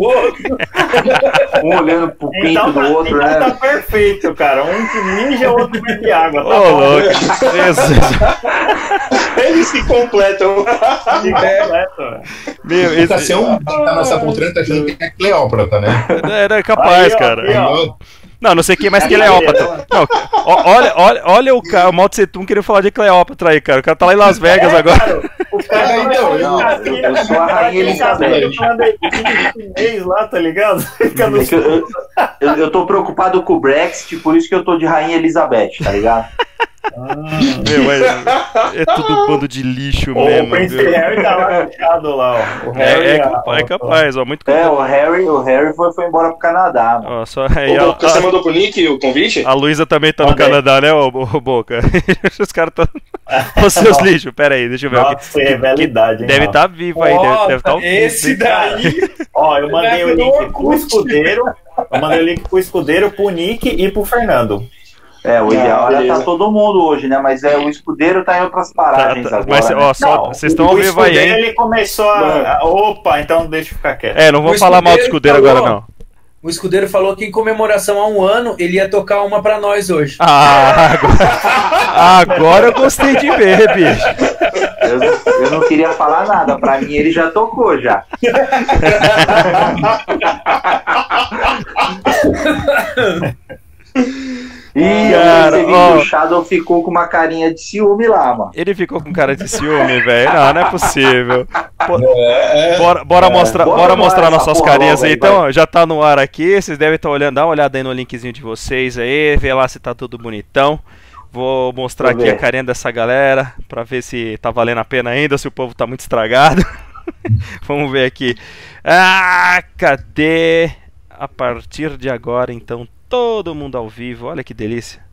pro outro. Um olhando pro pinto Então, do tá, outro, então né? tá perfeito, cara. Um que mija, o outro bebe água. Ô, Tá bom. louco. Eles se completam. Fica completo, velho. Meu, O esse... Cassião tá nessa poltrona tá achando que é Cleópatra, né? Era capaz, Aí, ó, cara. aqui, ó. Não, não sei quem mais que Cleópatra. Não, ó, olha, olha, olha o, cara, o Mao Tse Tung querendo falar de Cleópatra aí, cara. O cara tá lá em Las Vegas É, agora. cara, o cara É, então, eu- Cassino, eu sou a Rainha aquele Elizabeth. chinês lá, tá ligado? É eu, eu, eu- eu tô preocupado com o Brexit, por isso que eu tô de Rainha Elizabeth, tá ligado? Meu, mas é tudo um bando de lixo O mesmo. Príncipe viu? Harry tá lá fechado lá, ó. O Harry, É, é, a- capaz, é capaz, ó. Muito É, o Harry, o Harry foi, foi embora pro Canadá, mano. Ó, só aí, a, Boca, Você mandou pro Nick o convite? a, a Luísa também tá no Mandei. Canadá, né, ô, ô Boca? Os caras tão. Ô, seus lixos, pera aí, deixa eu ver. Nossa, que rivalidade, hein, Deve estar vivo aí, deve, deve tá vivo, esse daí. Ó, eu mandei o link no pro escudeiro. Eu mandei o link pro escudeiro, pro Nick e pro Fernando. É, o ideal era beleza. tá todo mundo hoje, né? Mas é, o escudeiro tá em outras Tá, paragens tá, agora. mas, né? ó, só, vocês estão o ao vivo aí, ele começou a... a- Opa, então deixa eu ficar quieto. É, não vou falar mal do escudeiro escudeiro agora, falou. não. O escudeiro falou que em comemoração a um ano ele ia tocar uma pra nós hoje. Ah, agora, agora eu gostei de ver, bicho. Eu, eu não queria falar nada, pra mim ele já tocou já. Ih, Cara, ó. o Shadow ficou com uma carinha de ciúme lá, mano. Ele ficou com cara de ciúme, velho. Não, não é possível. Pô, Bora, bora mostrar, bora mostrar nossas porra carinhas logo aí. Então, ó, já tá no ar aqui. Vocês devem estar olhando. Dá uma olhada aí no linkzinho de vocês aí. Vê lá se tá tudo bonitão. Vou mostrar eu aqui a carinha dessa galera. Pra ver se tá valendo a pena ainda. Se o povo tá muito estragado. Vamos ver aqui. Ah, cadê? A partir de agora, então, todo mundo ao vivo. Olha que delícia.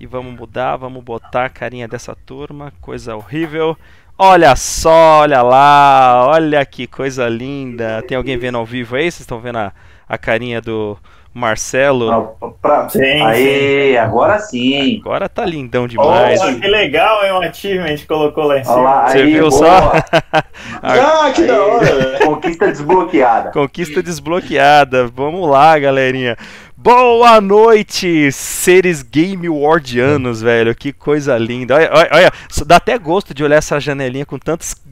E vamos mudar, vamos botar a carinha dessa turma. Coisa horrível. Olha só, olha lá, olha que coisa linda. Tem alguém vendo ao vivo aí? Vocês estão vendo a, a carinha do Marcelo? Pra- pra- Sim, Aí, agora sim. Agora tá lindão demais. Olha, que legal, hein? Um achievement colocou lá em cima. lá, Você aí, viu boa. só? Ah, que da hora. Conquista desbloqueada. Conquista desbloqueada. Vamos lá, galerinha. Boa noite, seres game wardianos, velho. Que coisa linda. Olha, olha, olha, dá até gosto de olhar essa janelinha com tantas bu-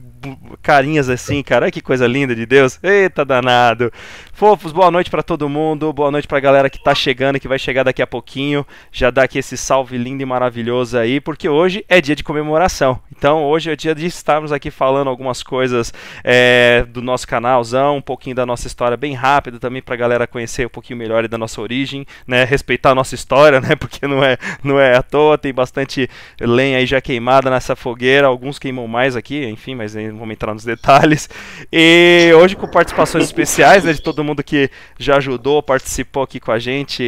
carinhas assim, cara. Que coisa linda de Deus. Eita danado. Fofos, boa noite pra todo mundo. Boa noite pra galera que tá chegando, que vai chegar daqui a pouquinho. Já dá aqui esse salve lindo e maravilhoso aí, porque hoje é dia de comemoração. Então, hoje é dia de estarmos aqui falando algumas coisas é, do nosso canalzão, um pouquinho da nossa história bem rápido também pra galera conhecer um pouquinho melhor da nossa origem, né? Respeitar a nossa história, né? Porque não é, não é à toa, tem bastante lenha aí já queimada nessa fogueira, alguns queimam mais aqui, enfim, mas vamos entrar nos detalhes. E hoje com participações especiais, né, de todo mundo que já ajudou, participou aqui com a gente,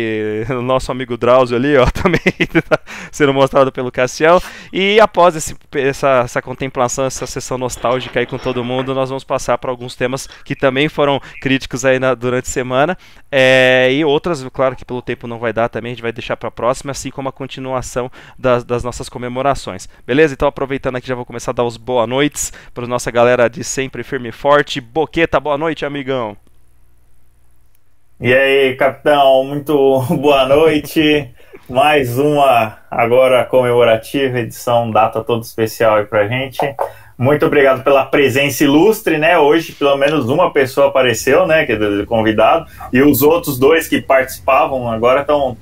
o nosso amigo Drauzio ali, ó, também tá sendo mostrado pelo Cassião. E após esse, essa, essa contemplação, essa sessão nostálgica aí com todo mundo, nós vamos passar para alguns temas que também foram críticos aí na- durante a semana. É, e outras, claro que pelo tempo não vai dar também, a gente vai deixar para a próxima, assim como a continuação das, das nossas comemorações. Beleza? Então aproveitando aqui, já vou começar a dar os boa noites para nossa galera de sempre firme e forte. Boqueta, boa noite, amigão. E aí, capitão, muito boa noite. Mais uma agora comemorativa edição, data toda especial aí pra gente. Muito obrigado pela presença ilustre, né? Hoje, pelo menos uma pessoa apareceu, né? Que é do convidado, e os outros dois que participavam agora estão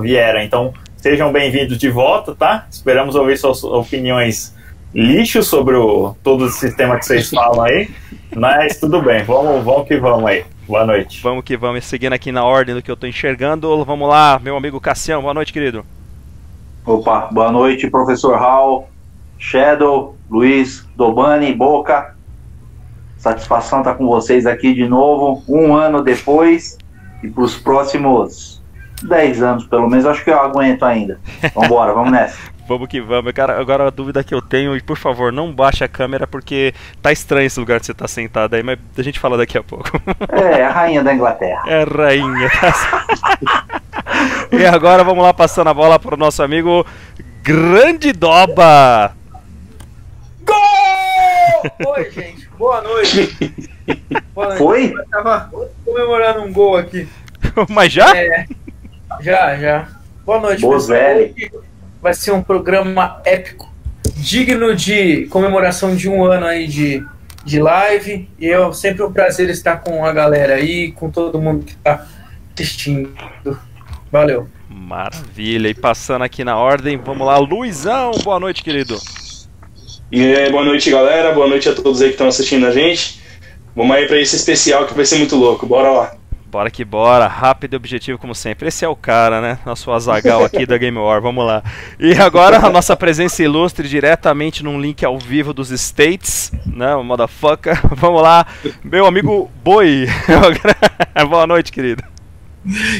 vieram. Então, sejam bem-vindos de volta, tá? Esperamos ouvir suas opiniões lixo sobre o, todo o sistema que vocês falam aí. Mas tudo bem, vamos, vamos que vamos aí. Boa noite. Vamos que vamos, seguindo aqui na ordem do que eu tô enxergando. Vamos lá, meu amigo Cassião, boa noite, querido. Opa, boa noite, professor Hall, Shadow, Luiz, Dobani, Boca. Satisfação estar com vocês aqui de novo, um ano depois e para os próximos 10 anos, pelo menos, acho que eu aguento ainda. Vambora, vamos nessa. Vamos que vamos. Cara, agora a dúvida que eu tenho, e por favor, não baixe a câmera porque tá estranho esse lugar que você tá sentado aí, mas a gente fala daqui a pouco. É, a rainha da Inglaterra. É rainha, e agora vamos lá passando a bola pro nosso amigo Grande Doba. Oi, gente. Boa noite. Boa noite. Foi? Eu tava comemorando um gol aqui. Mas já? É, já, já. Boa noite, Bozelli. pessoal. Vai ser um programa épico, digno de comemoração de um ano aí de, de live. E é sempre um prazer estar com a galera aí, com todo mundo que tá assistindo. Valeu. Maravilha. E passando aqui na ordem, vamos lá, Luizão. Boa noite, querido. E aí, boa noite, galera. Boa noite a todos aí que estão assistindo a gente. Vamos aí pra esse especial que vai ser muito louco. Bora lá. Bora que bora, rápido e objetivo como sempre. Esse é o cara, né? Nosso Azagal aqui da Game War, vamos lá. E agora a nossa presença ilustre diretamente num link ao vivo dos States, né? Motherfucker. Vamos lá, meu amigo Boi. Boa noite, querido.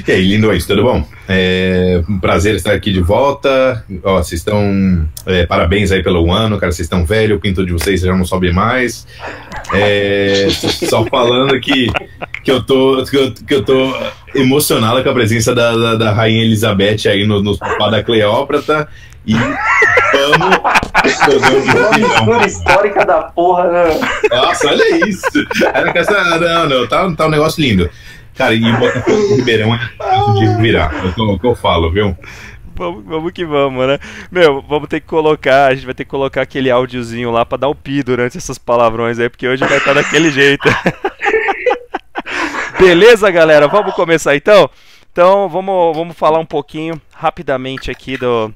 E aí, lindões, tudo bom? É um prazer estar aqui de volta. Ó, vocês estão. é, parabéns aí pelo ano, cara. Vocês estão velho, o pinto de vocês já não sobe mais. É, só falando que, que, eu tô, que, eu, que eu tô emocionado com a presença da, da, da Rainha Elizabeth aí no, no sofá da Cleópatra. E vamos mistura histórica da porra, né? Nossa, olha isso. Era com essa- Não, não, tá, tá um negócio lindo. Cara, e Botafogo do Ribeirão é fácil de virar. É o que eu- falo, viu? Vamos, vamos que vamos, né? Meu, vamos ter que colocar, a gente vai ter que colocar aquele áudiozinho lá pra dar o pi durante essas palavrões aí, porque hoje vai estar daquele jeito. Beleza, galera? Vamos começar então? Então, vamos, vamos falar um pouquinho rapidamente aqui do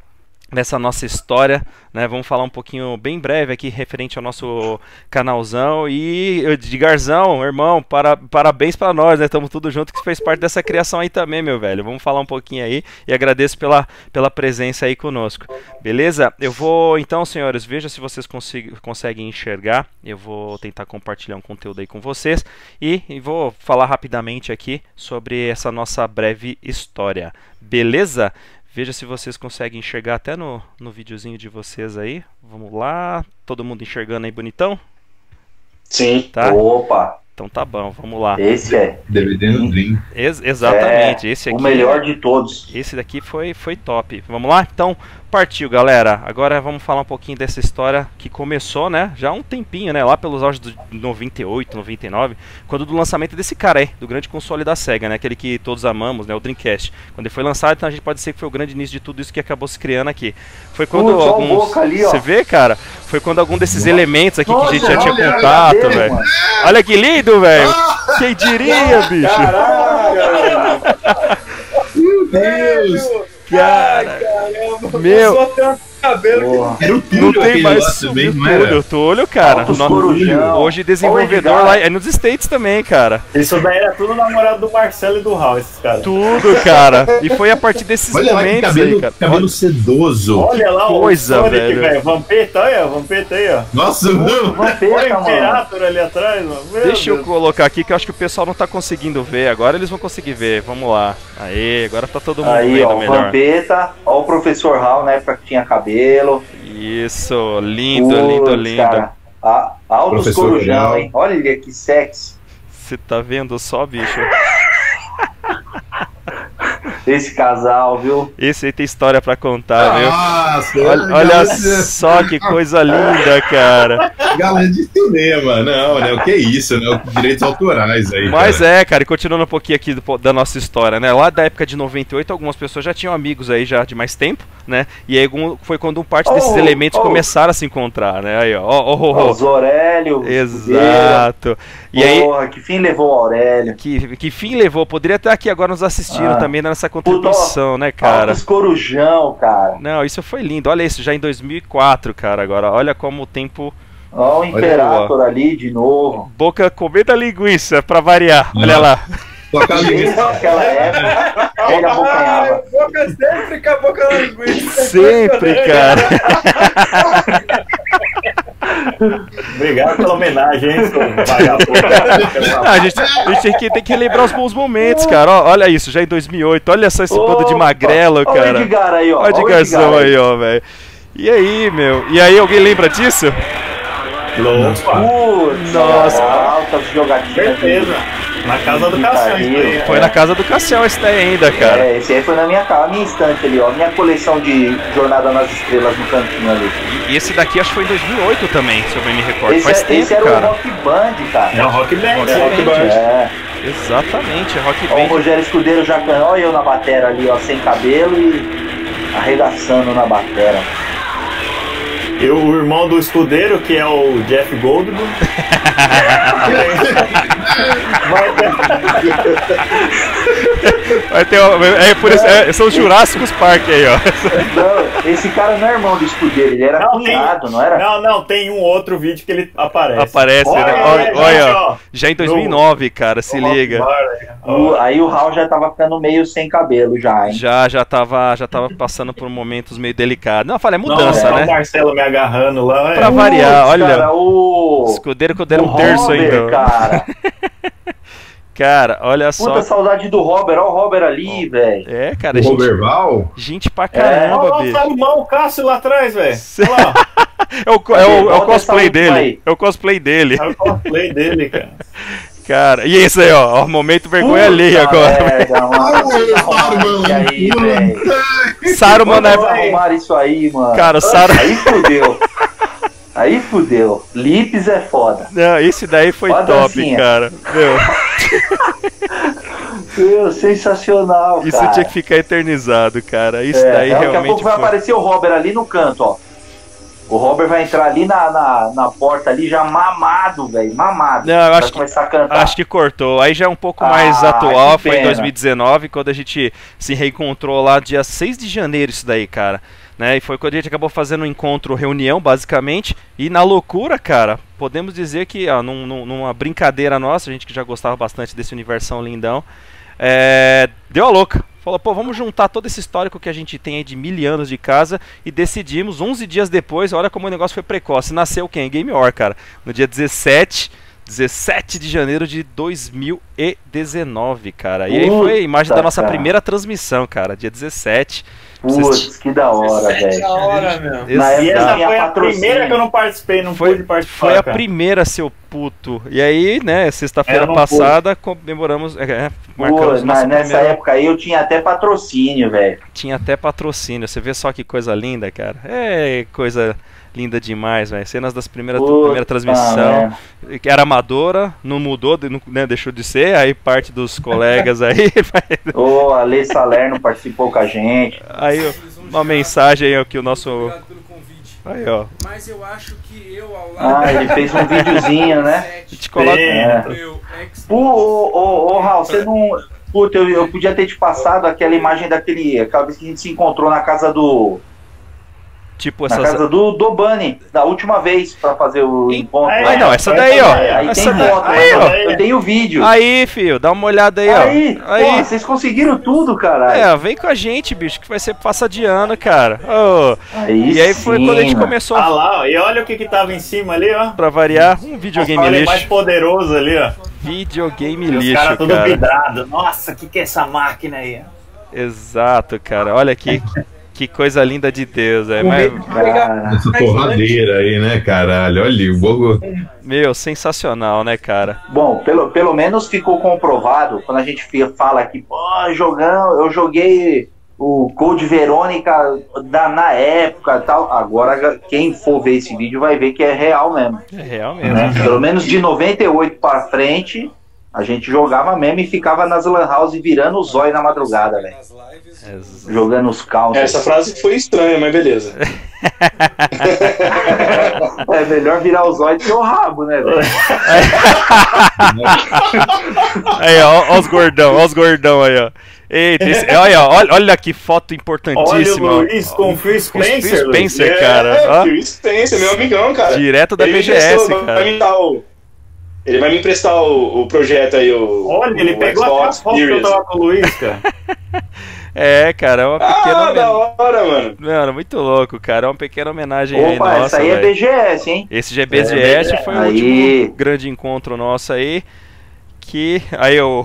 dessa nossa história, né? Vamos falar um pouquinho bem breve aqui referente ao nosso canalzão e Edgarzão, irmão, para, parabéns pra nós, né? Estamos tudo junto que fez parte dessa criação aí também, meu velho. Vamos falar um pouquinho aí e agradeço pela, pela presença aí conosco. Beleza? Eu vou então, senhores, veja se vocês consegu- conseguem enxergar. Eu vou tentar compartilhar um conteúdo aí com vocês e, e vou falar rapidamente aqui sobre essa nossa breve história. Beleza? Veja se vocês conseguem enxergar até no, no videozinho de vocês aí. Vamos lá. Todo mundo enxergando aí bonitão? Sim. Tá? Opa, Então tá bom, vamos lá. esse é, DVD no Dream. Ex- exatamente, esse é aqui. o melhor de todos. Esse daqui foi, foi top. Vamos lá? Então, partiu, galera. Agora vamos falar um pouquinho dessa história que começou, né? Já há um tempinho, né? Lá pelos auges de 98, 99, quando do lançamento desse cara aí, do grande console da SEGA, né? Aquele que todos amamos, né? O Dreamcast. Quando ele foi lançado, então a gente pode dizer que foi o grande início de tudo isso que acabou se criando aqui. Foi quando Putz, alguns. Boca ali, ó. Você vê, cara? Foi quando algum desses elementos aqui que a gente já Nossa, tinha olha, contato, velho. Olha que lindo, velho! Quem diria, bicho? Caraca! Meu Deus! Cara, Caramba, Meu. Cabelo. Era o Não Túlio tem aquele mais lá também, não era? Túlio, Túlio, cara. Altos Corujão. Hoje desenvolvedor lá é nos States também, cara. Isso daí era tudo namorado do Marcelo e do Raul, esses caras. Tudo, cara. E foi a partir desses Olha lá momentos cabelo, aí, cara. cabelo sedoso. Olha lá Coisa, o Sonic, velho. velho. Vampeta, olha, Vampeta aí, ó. Nossa, não. Olha Vampeta, o mano. Imperator ali atrás, mano. Meu Deixa eu Deus. colocar aqui que eu acho que o pessoal não tá conseguindo ver. Agora eles vão conseguir ver. Vamos lá. Aê, agora tá todo mundo Aí, vendo ó, melhor. Vampeta, ó o professor Hall na época que tinha cabelo. Isso, lindo, Putz, lindo, lindo. Cara, a, altos Professor corujão, Real. hein? Olha ele que sexy. Você tá vendo só, bicho? Esse casal, viu? Esse aí tem história pra contar, viu? Nossa, Olha, olha só que coisa linda, cara. Galera de cinema, não, né? O que é isso, né? Direitos autorais aí. Mas cara. é, cara, e continuando um pouquinho aqui do- da nossa história, né? Lá da época de 98, algumas pessoas já tinham amigos aí já de mais tempo, né? E aí foi quando parte desses Oh, elementos oh. começaram a se encontrar, né? Aí, ó, ó, ó, ó, Ó, ó. o Zorélio. Exato. E aí, Porra, que fim levou o Aurélio? que, que fim levou? Poderia estar aqui agora nos assistindo Ah. também nessa contribuição, né, cara? Altos corujão, cara. Não, isso foi lindo. Olha isso, já em 2004, cara, agora. Olha como o tempo... Ó o Imperator ali de novo. Boca comendo a linguiça, pra variar. Olha lá. Toca a Desde linguiça. aquela época, ele abocanhava. boca sempre com a boca na linguiça. Sempre, cara. Obrigado pela homenagem, hein, seu vagabundo. Ah, a, gente, a gente tem que, lembrar os bons momentos, cara. Ó, olha isso, já em 2008. Olha só esse bando de Opa, magrelo, Ó o cara. Edgar aí, ó. Olha o aí, ó, velho. E aí, meu? E aí, alguém lembra disso? Opa, Putz, Nossa. cara, altas jogatinas. certeza. Na casa do aí, Foi é. na casa do Cassiel esse daí ainda, cara. É, esse aí foi na minha casa, minha estante ali, ó. Minha coleção de Jornada nas Estrelas no cantinho ali. E esse daqui acho que foi em 2008 também, se eu bem me recordo. Esse, Faz é- tempo, esse era cara. o Rock Band, cara. É o Rock Band. Rock é. Rock Band. É. Exatamente, é Rock Ó, o Band. Rogério Escudeiro já canhou e eu na batera ali, ó, sem cabelo e arregaçando na batera. E o irmão do escudeiro, que é o Jeff Goldblum. Vai ter- Vai ter, é, por isso, é, são os Jurássicos Park aí, ó. Não, esse cara não é irmão do Escudeiro, ele era Não, tem- cunhado, não era? Não, não, tem um outro vídeo que ele aparece. Aparece, Olha, né? olha, Olha, ó. já em 2009, cara, se No liga. O- aí o Raul já tava ficando meio sem cabelo já, hein? Já, já tava, já tava passando por momentos meio delicados. Não, eu falei, é mudança, Não, é né? O Marcelo me agarrando lá. é. Pra variar, Putz, olha. Cara, o... Escudeiro que eu deram o um terço Robert, ainda. cara. Cara, olha só. Puta saudade do Robert, ó o Robert ali, velho. É, cara, O gente, Roberval? gente pra Olha caramba, lá o bicho. Salomão, o Cássio lá atrás, velho. Olha lá, É o, co- é o- é o cosplay dele. aí. É o cosplay dele. É o cosplay dele, cara. Cara, e esse aí, ó, ó, momento vergonha alheia Puta agora. merda, mano. Isso velho. Saruman na Vocês época. isso aí, mano. Cara, o Saru... Aí fudeu. Aí fudeu. Lips é foda. Não, esse daí foi Ó a top, dancinha. cara. Meu, Meu, sensacional, isso cara. tinha que ficar eternizado, cara. Isso É, daí daqui a realmente pouco vai foi. aparecer o Robert ali no canto, ó. O Robert vai entrar ali na, na, na porta ali já mamado, velho. Mamado. Não, eu vai acho que- a cantar. Acho que cortou. Aí já é um pouco Ah, mais atual, foi em pena. 2019, quando a gente se reencontrou lá dia 6 de janeiro, isso daí, cara. Né? E foi quando a gente acabou fazendo um encontro, reunião, basicamente. E na loucura, cara, podemos dizer que, ó, num- num- numa brincadeira nossa, a gente que já gostava bastante desse universão lindão, é, deu a louca. Falou, pô, vamos juntar todo esse histórico que a gente tem aí de mil anos de casa e decidimos, 11 dias depois, olha como o negócio foi precoce. Nasceu quem? Game War, cara. No dia 17, 17 de janeiro de 2019, cara. E aí foi a imagem da nossa cara. primeira transmissão, cara, dia 17. Putz, que da hora, velho. da hora, meu. Na E época essa foi a patrocínio. primeira que eu não participei, não Foi- pude participar. Foi a cara. primeira, seu puto. E aí, né, sexta-feira passada, comemoramos, é, é, Pô, marcamos na- nossa nessa primeira- época aí eu tinha até patrocínio, velho. Tinha até patrocínio. Você vê só que coisa linda, cara. É coisa linda demais, velho. Cenas das primeiras Puta primeira transmissão. Que era amadora, não mudou, não, né, deixou de ser. Aí parte dos colegas aí. Ô, a Salerno participou com a gente. aí uma mensagem aí ó, que o nosso. Obrigado pelo convite. Aí, ó. Mas eu acho que eu, ao lado Ah, ele fez um videozinho, né? A gente coloca. É. ô, ô, ô, Raul, você não. Puta, eu, eu podia ter te passado aquela imagem daquele. Aquela vez que a gente se encontrou na casa do. Tipo Na essas. casa do, do Bunny, da última vez pra fazer o encontro. aí. Aí não, essa daí, ó. Aí Essa tem foto, aí, ó. eu tenho vídeo. Aí, filho, dá uma olhada aí, ó. Aí, pô, vocês conseguiram tudo, caralho. É, vem com a gente, bicho, que vai ser passa de ano, cara. Ô, Aí e aí foi sim, quando a gente mano. começou Ah lá, ó, e olha o que que tava em cima ali, ó. pra variar um videogame Olha mais lixo. poderoso ali, ó. Videogame E os lixo, caras tudo cara. vidrado. Nossa, o que que é essa máquina aí? Exato, cara. Olha aqui. Que coisa linda de Deus, é. Mas, pegar Essa mais porradeira aí, né, caralho? Olha, o Bogo. meu, sensacional, né, cara? Bom, pelo, pelo menos ficou comprovado quando a gente fala aqui, pô, jogão, eu joguei o Code Verônica da, na época e tal. Agora, quem for ver esse vídeo vai ver que é real mesmo. É real mesmo. né? Pelo menos de 98 pra frente, a gente jogava mesmo e ficava nas Lan House virando o zóio na madrugada, velho. nas lives. Ex- Jogando os counters. Essa frase foi estranha, mas beleza. É melhor virar o zóio do que o rabo, né, velho? Aí, ó, ó os gordão, ó os gordão aí, ó. Eita, esse, olha, olha, olha que foto Olha importantíssima. o Luiz com o Phil Com o Phil Spencer. Luiz. Spencer, É, cara. ó. Phil Spencer, meu amigão, cara. Direto da Ele BGS, me cara. o... Ele vai me emprestar o, o projeto aí, o. Olha, ele o pegou até Xbox as fotos que eu tava com o Luiz, cara. É, cara, é uma pequena Ah, da homenagem. hora, mano. Mano, muito louco, cara. É uma pequena homenagem aí Opa, nossa, essa aí é. BGS, hein? Esse já é BGS, foi o Aí. último grande encontro nosso aí. Que. Aí o.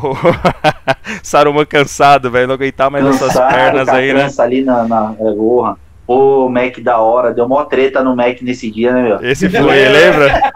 Saruman cansado, velho. Não aguentar mais essas Cansado, pernas com a aí, né? ali na, na é, porra. Pô, Mac da hora. Deu mó treta no Mac nesse dia, né, meu? Esse foi, lembra?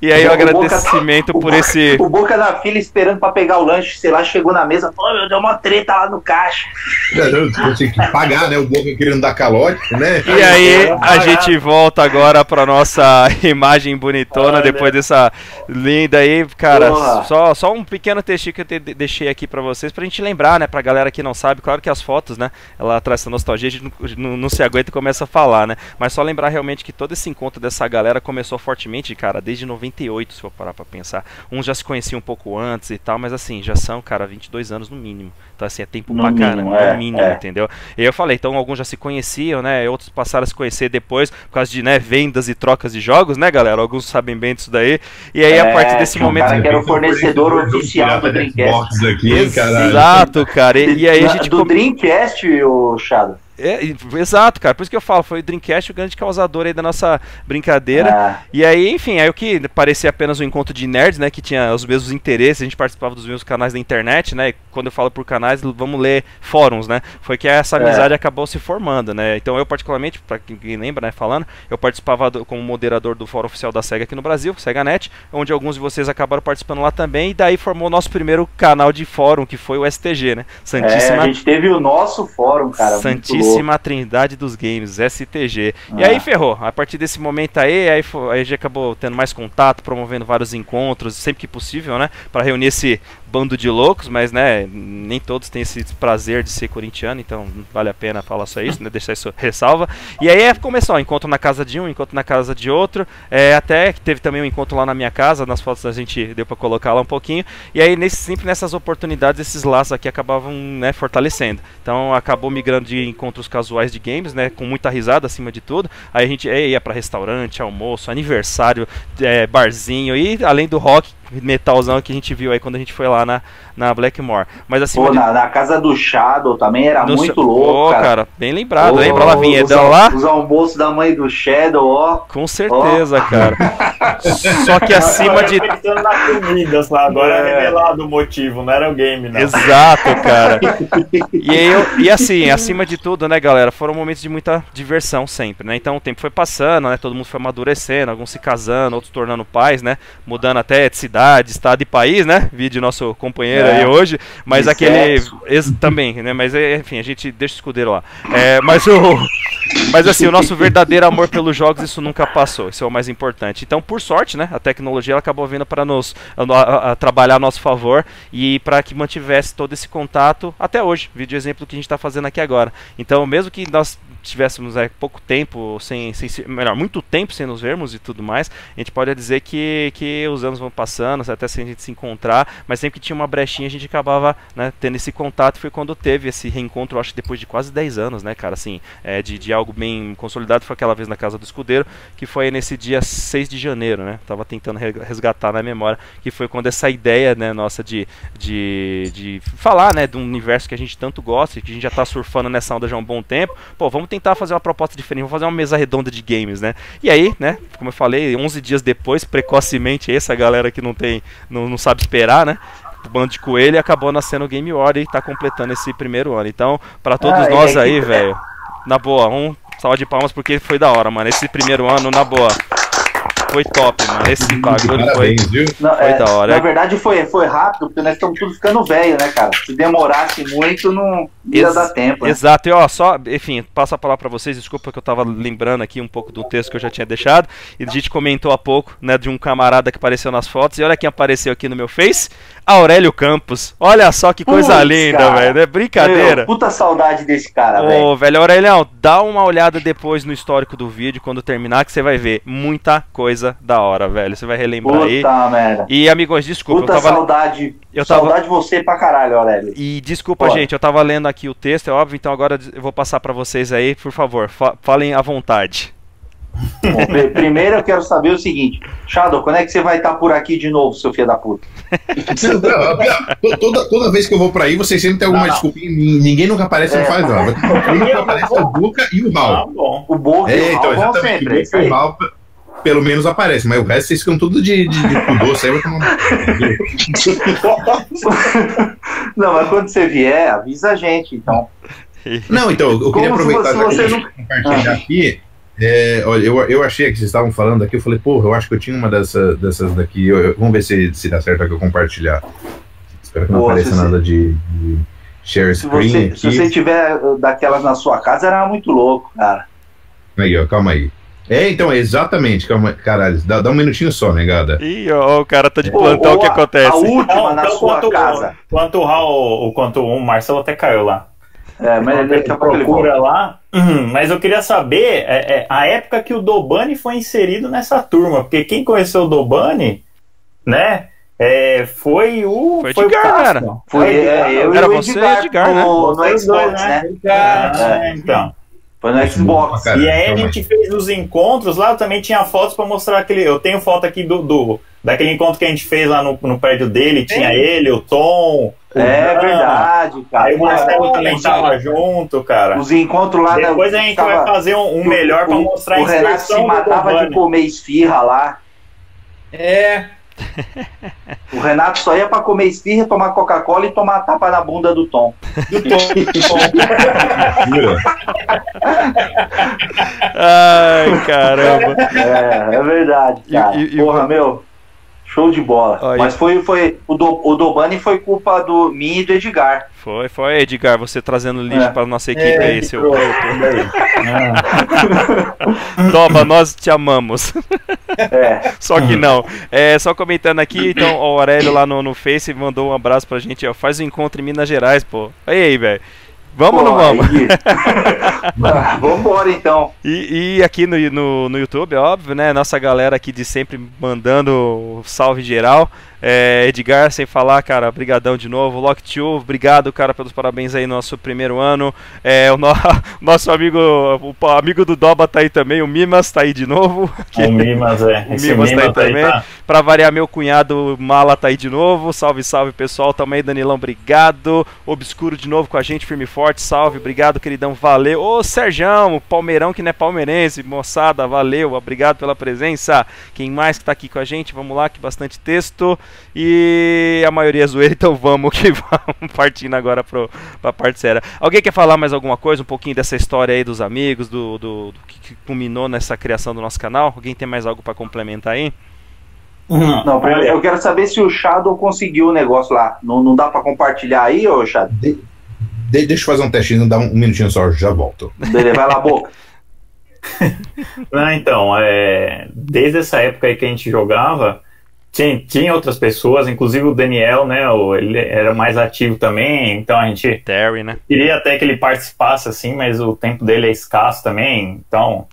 E aí o O Boca- agradecimento por esse. O Boca na fila esperando pra pegar o lanche, sei lá, chegou na mesa, falou, meu, deu uma treta lá no caixa. Eu tinha que pagar, né? O Boca querendo dar calote, né? E aí a gente volta agora pra nossa imagem bonitona depois dessa linda aí, cara. Porra. Só, só um pequeno textinho que eu te- deixei aqui pra vocês pra gente lembrar, né, pra galera que não sabe, claro que as fotos, né, ela traz essa nostalgia, a gente não, não- se aguenta e começa a falar, né? Mas só lembrar realmente que todo esse encontro dessa galera começou fortemente, cara, desde 98, se for parar pra pensar. Uns já se conheciam um pouco antes e tal, mas assim, já são, cara, 22 anos no mínimo. Então assim, é tempo No pra mínimo, caramba, é, no mínimo, é. entendeu? E eu falei, então alguns já se conheciam, né? Outros passaram a se conhecer depois por causa de né, vendas e trocas de jogos, né, galera? Alguns sabem bem disso daí. E aí, a É, partir desse um momento. cara que era o fornecedor oficial do Dreamcast. Aqui. Exato, cara. E, e aí a gente. Do come- Dreamcast, o Shadow. É, exato, cara. Por isso que eu falo, foi o Dreamcast o grande causador aí da nossa brincadeira. Ah, E aí, enfim, aí o que parecia apenas um encontro de nerds, né? Que tinha os mesmos interesses, a gente participava dos mesmos canais da internet, né? e Quando eu falo por canais, vamos ler fóruns, né? Foi que essa É. amizade acabou se formando, né? Então eu, particularmente, pra quem lembra, né, falando, eu participava do- como moderador do fórum oficial da SEGA aqui no Brasil, SegaNet, onde alguns de vocês acabaram participando lá também, e daí formou o nosso primeiro canal de fórum, que foi o STG, né? é, Santíssima a gente teve o nosso fórum, cara. louco. Santíssima Trindade dos Games, STG. E Ah. aí ferrou. A partir desse momento aí, aí, a gente acabou tendo mais contato, promovendo vários encontros, sempre que possível, né? Pra reunir esse bando de loucos, mas né, nem todos têm esse prazer de ser corintiano, então vale a pena falar só isso, né? Deixar isso ressalva. E aí é, começou, ó, encontro na casa de um, encontro na casa de outro, é, até que teve também um encontro lá na minha casa, nas fotos a gente deu pra colocar lá um pouquinho. E aí nesse, sempre nessas oportunidades esses laços aqui acabavam né, fortalecendo. Então acabou migrando de encontros casuais de games, né, com muita risada acima de tudo. Aí a gente eh, ia pra restaurante, almoço, aniversário, eh, barzinho e além do rock metalzão que a gente viu aí quando a gente foi lá na, na Blackmore. Mas assim, Pô, na, na casa do Shadow também era muito louco, cara. bem lembrado, Pô, lembra lá a os vinhetão al- lá? Os almoços da mãe do Shadow, ó. Com certeza, cara. Só que acima de Pensando na comida, só agora é É. revelado o motivo, não era o game, não. Exato, cara. E, aí eu- e assim, acima de tudo, né, galera, foram momentos de muita diversão sempre, né? Então o tempo foi passando, né? Todo mundo foi amadurecendo, alguns se casando, outros tornando pais, né? Mudando até de cidade, estado e país, né? Vídeo nosso companheiro É. aí hoje. Mas aquele. também, né? Mas é, enfim, a gente deixa o escudeiro lá. É, mas o. Mas assim, o nosso verdadeiro amor pelos jogos, isso nunca passou. Isso é o mais importante. Então, por sorte, né? A tecnologia ela acabou vindo para nos a, a- a trabalhar a nosso favor e para que mantivesse todo esse contato até hoje. Vídeo exemplo que a gente está fazendo aqui agora. Então, mesmo que nós tivéssemos é, pouco tempo sem, sem se- melhor, muito tempo sem nos vermos e tudo mais, a gente pode dizer que, que os anos vão passando, até sem a gente se encontrar, mas sempre que tinha uma brechinha a gente acabava né, tendo esse contato. Foi quando teve esse reencontro, acho que depois de quase 10 anos, né, cara? Assim, é, de, de algo bem consolidado. Foi aquela vez na casa do escudeiro, que foi nesse dia 6 de janeiro, né? Tava tentando re- resgatar na memória, que foi quando essa ideia, né, nossa, de, de, de falar, né, de um universo que a gente tanto gosta, e que a gente já tá surfando nessa onda já há um bom tempo. Pô, vamos tentar fazer uma proposta diferente, vamos fazer uma mesa redonda de games, né? E aí, né, como eu falei, 11 dias depois, precocemente, essa galera que não tem, não, não sabe esperar, né? O bando de coelho e acabou nascendo o Game War e tá completando esse primeiro ano. Então, pra todos Ah, nós é aí, velho, na boa, um salva de palmas porque foi da hora, mano. Esse primeiro ano, na boa, foi top, mano. Esse bagulho foi. Parabéns, viu? Não, Foi é, da hora. Na verdade foi, foi rápido, porque nós estamos tudo ficando velho, né, cara? Se demorasse muito, não ia Ex- dar tempo. né? Exato, e ó, só, enfim, passo a palavra pra vocês, desculpa que eu tava lembrando aqui um pouco do texto que eu já tinha deixado, e a gente comentou há pouco, né, de um camarada que apareceu nas fotos, e olha quem apareceu aqui no meu Face, Aurélio Campos. Olha só que coisa Putz, linda, velho, é brincadeira. Meu, puta saudade desse cara, velho. Ô, velho, Aurelião, dá uma olhada depois no histórico do vídeo, quando terminar, que você vai ver muita coisa da hora, velho. Você vai relembrar aí. Puta merda. E, amigos, desculpa, Puta eu tava... saudade. eu tava- Saudade de você pra caralho, Aurélio. E desculpa, Bora. gente, eu tava lendo aqui o texto, é óbvio, então agora eu vou passar pra vocês aí, por favor, fa- falem à vontade. Bom, pri- primeiro eu quero saber o seguinte: Shadow, quando é que você vai estar por aqui de novo, seu filho da puta? Não, toda, toda vez que eu vou pra aí, vocês sempre tem alguma Não, não. desculpinha. Ni- Ninguém nunca aparece e não É. faz nada. O único aparece é o Boca e o Tá Mal. bom. O Borgo e É, o então, Raul vão exatamente. sempre. é O isso pelo menos aparece, mas o resto vocês ficam tudo de, de, de pudor, vai tomar. Não, mas quando você vier, avisa a gente, então. Não, então, eu queria Como se aproveitar você- que você não- compartilhar aqui. É, olha, eu, eu achei que vocês estavam falando aqui, eu falei, porra, eu acho que eu tinha uma dessa, dessas daqui. Eu- eu- vamos ver se, se dá certo aqui eu compartilhar. Espero que não Boa, apareça se você- nada de, de share Se screen você, aqui. se você tiver uh, daquelas na sua casa, era muito louco, cara. Aí, ó, calma aí. É, então, exatamente, calma, caralho, dá, dá um minutinho só, negada. Ih, ó, o cara tá de plantão, o que acontece? A última na então, sua quanto, casa. quanto o Raul, o quanto o Marcelo até caiu lá. É, mas ele volta. procura lá. Uhum, Mas eu queria saber é, é, a época que o Dobani foi inserido nessa turma, porque quem conheceu o Dobani, né? é, foi o. Foi o Edgar, Cássio. cara. Foi é, eu Era e o você Edgar, Edgar, né? no, Xbox, né? Ah, É. então. Foi no Xbox. Cara, e aí a gente fez os encontros lá, eu também tinha fotos pra mostrar aquele. Eu tenho foto aqui do, do- daquele encontro que a gente fez lá no, no prédio dele, tinha ele, o Tom. o É Dan, verdade, cara. Aí o Marcelo também tava junto, cara. Os encontros lá na- Depois a gente tava- vai fazer um, um o- melhor pra o- mostrar O a Renato se matava de comer esfirra lá. É, O Renato só ia pra comer esfirra, tomar Coca-Cola e tomar tapa na bunda do Tom. do Tom. Ai, caramba. É, é verdade, E- cara. e- e Porra, o- meu. Show de bola. Mas foi, foi o, do, o Dobani foi culpa do mim e do Edgar. Foi, foi, Edgar, você trazendo lixo É. pra nossa equipe É, aí, seu. Ah, Doba, nós te amamos. É. Só que não. É, só comentando aqui, então, o Aurélio lá no, no Face mandou um abraço pra gente, ó. Faz o encontro em Minas Gerais, pô. Aí, aí, velho. Vamos ou não Pô, vamos? aí- Ah, Vambora então. E, e aqui no, no, no YouTube, é óbvio, né? Nossa galera aqui de sempre mandando salve geral. É, Edgar, sem falar, cara, brigadão de novo. Lock Tio, obrigado, cara, pelos parabéns aí no nosso primeiro ano. É, o no- nosso amigo, o amigo do Doba tá aí também, o Mimas tá aí de novo. o Mimas, é. O Esse Mimas tá aí Mimas aí também. tá- Pra variar, meu cunhado Mala tá aí de novo. Salve, salve, pessoal. Tamo aí, Danilão, obrigado. Obscuro de novo com a gente, firme e forte. Salve, obrigado, queridão. Valeu. Ô, Serjão, o Palmeirão que não é palmeirense. Moçada, valeu. Obrigado pela presença. Quem mais que tá aqui com a gente? Vamos lá, que bastante texto. E a maioria é zoeira, então vamos que vamos partindo agora pro, pra parte séria. Alguém quer falar mais alguma coisa? Um pouquinho dessa história aí dos amigos, do, do, do que, que culminou nessa criação do nosso canal? Alguém tem mais algo pra complementar aí? Não, primeiro, eu quero saber se o Shadow conseguiu o negócio lá. Não, não dá pra compartilhar aí, ô Shadow? De- de- deixa eu fazer um testinho, dá um, um minutinho só, já volto. Beleza, vai lá, boca. Não, então, é, desde essa época aí que a gente jogava, tinha, tinha outras pessoas, inclusive o Daniel, né? Ele era mais ativo também, então a gente Terry, né? queria até que ele participasse assim, mas o tempo dele é escasso também, então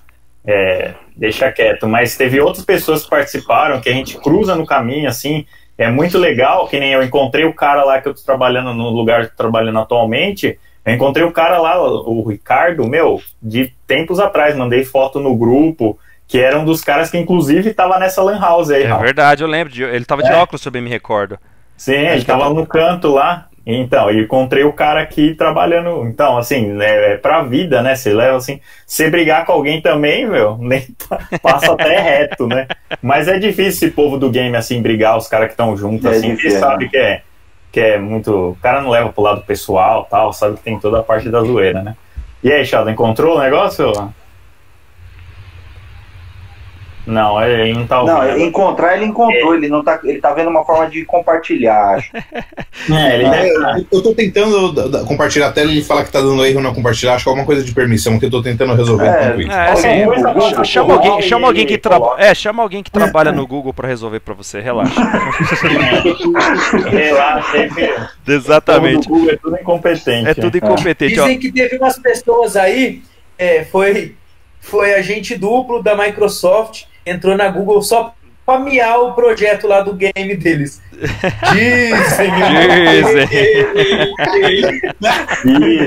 é, deixa quieto. Mas teve outras pessoas que participaram, que a gente cruza no caminho, assim, é muito legal, que nem eu encontrei o cara lá que eu tô trabalhando no lugar que eu tô trabalhando atualmente, eu encontrei o cara lá, o Ricardo, meu, de tempos atrás, mandei foto no grupo, que era um dos caras que inclusive tava nessa lan house aí, É Raul. verdade, eu lembro. de- ele tava de É. óculos, se eu bem me recordo. Sim, ele tava no canto lá. Então, e encontrei o cara aqui trabalhando. Então, assim, né, é pra vida, né? Você leva assim. Se brigar com alguém também, meu, nem tá- passa até reto, né? Mas é difícil esse povo do game, assim, brigar, os caras que estão juntos, É assim, que difícil, sabe que é, que é muito. O cara não leva pro lado pessoal tal, sabe que tem toda a parte da zoeira, né? E aí, Sheldon, encontrou o negócio? Não, ele não tá ouvindo. Não, encontrar ele encontrou, ele não tá, ele tá vendo uma forma de compartilhar, acho. É, ele Ah, eu, eu tô tentando compartilhar a tela e ele fala que tá dando erro não compartilhar. Acho que é alguma coisa de permissão que eu tô tentando resolver É. isso. É, assim, pra- chama alguém, chama alguém que trabalha. É, chama alguém que trabalha no Google pra resolver pra você, relaxa. Relaxa, aí, filho. Exatamente. O Google é tudo incompetente. É tudo incompetente, ó. Dizem que teve umas pessoas aí, é, foi, foi agente duplo da Microsoft, entrou na Google só pra miar o projeto lá do game deles. Dizem,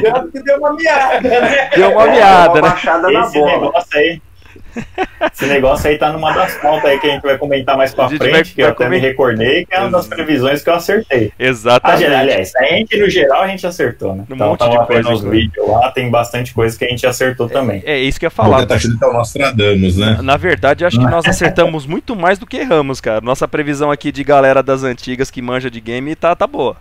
Tanto que deu uma miada, né? Deu uma miada, uma né? baixada na esse bola. negócio aí. Esse negócio aí tá numa das pautas aí que a gente vai comentar mais pra A frente, vai- que eu até me recordei, que é uma das previsões que eu acertei. Ah, Exatamente. aliás, a gente no geral a gente acertou, né? Um então monte tava de coisa, vídeos lá, tem bastante coisa que a gente acertou também. É isso que eu ia Falar. Tá achando que é o Nostradamus, né? Na verdade, eu acho que nós acertamos muito mais do que erramos, cara. Nossa previsão aqui de galera das antigas que manja de game tá, tá boa.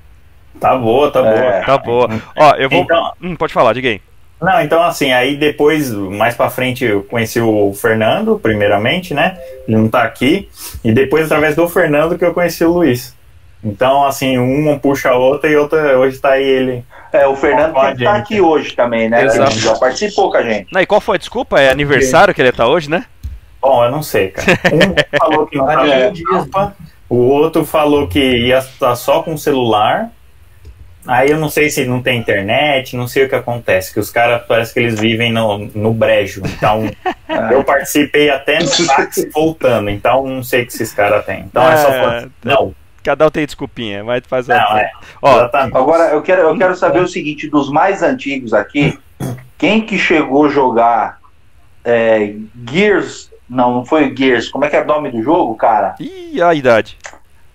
Tá boa, tá É. boa. Tá boa. Ó, eu vou. Então, Hum, pode falar, diga aí. Não, então assim, aí depois, mais pra frente, eu conheci o Fernando, primeiramente, né? Ele não tá aqui. E depois, através do Fernando, que eu conheci o Luiz. Então, assim, um puxa a outra e outra, hoje tá aí ele. É, o Fernando tem que gente. aqui hoje também, né? Exato. Ele já participou com a gente. Não, e qual foi a desculpa? É aniversário que ele tá hoje, né? Bom, eu não sei, cara. Um falou que não tava É. com capa, o outro falou que ia estar só com celular. Aí eu não sei se não tem internet, não sei o que acontece, que os caras parece que eles vivem no, no brejo. Então, eu participei até no táxi voltando, então não sei o que esses caras têm. Então é, só É, falar, não, Cada um tem desculpinha, mas faz a. não, é. Ó, exatamente. Agora, eu quero, eu quero saber o seguinte, dos mais antigos aqui, quem que chegou a jogar é, Gears... Não, não foi Gears. Como é que é o nome do jogo, cara? Ih, a idade.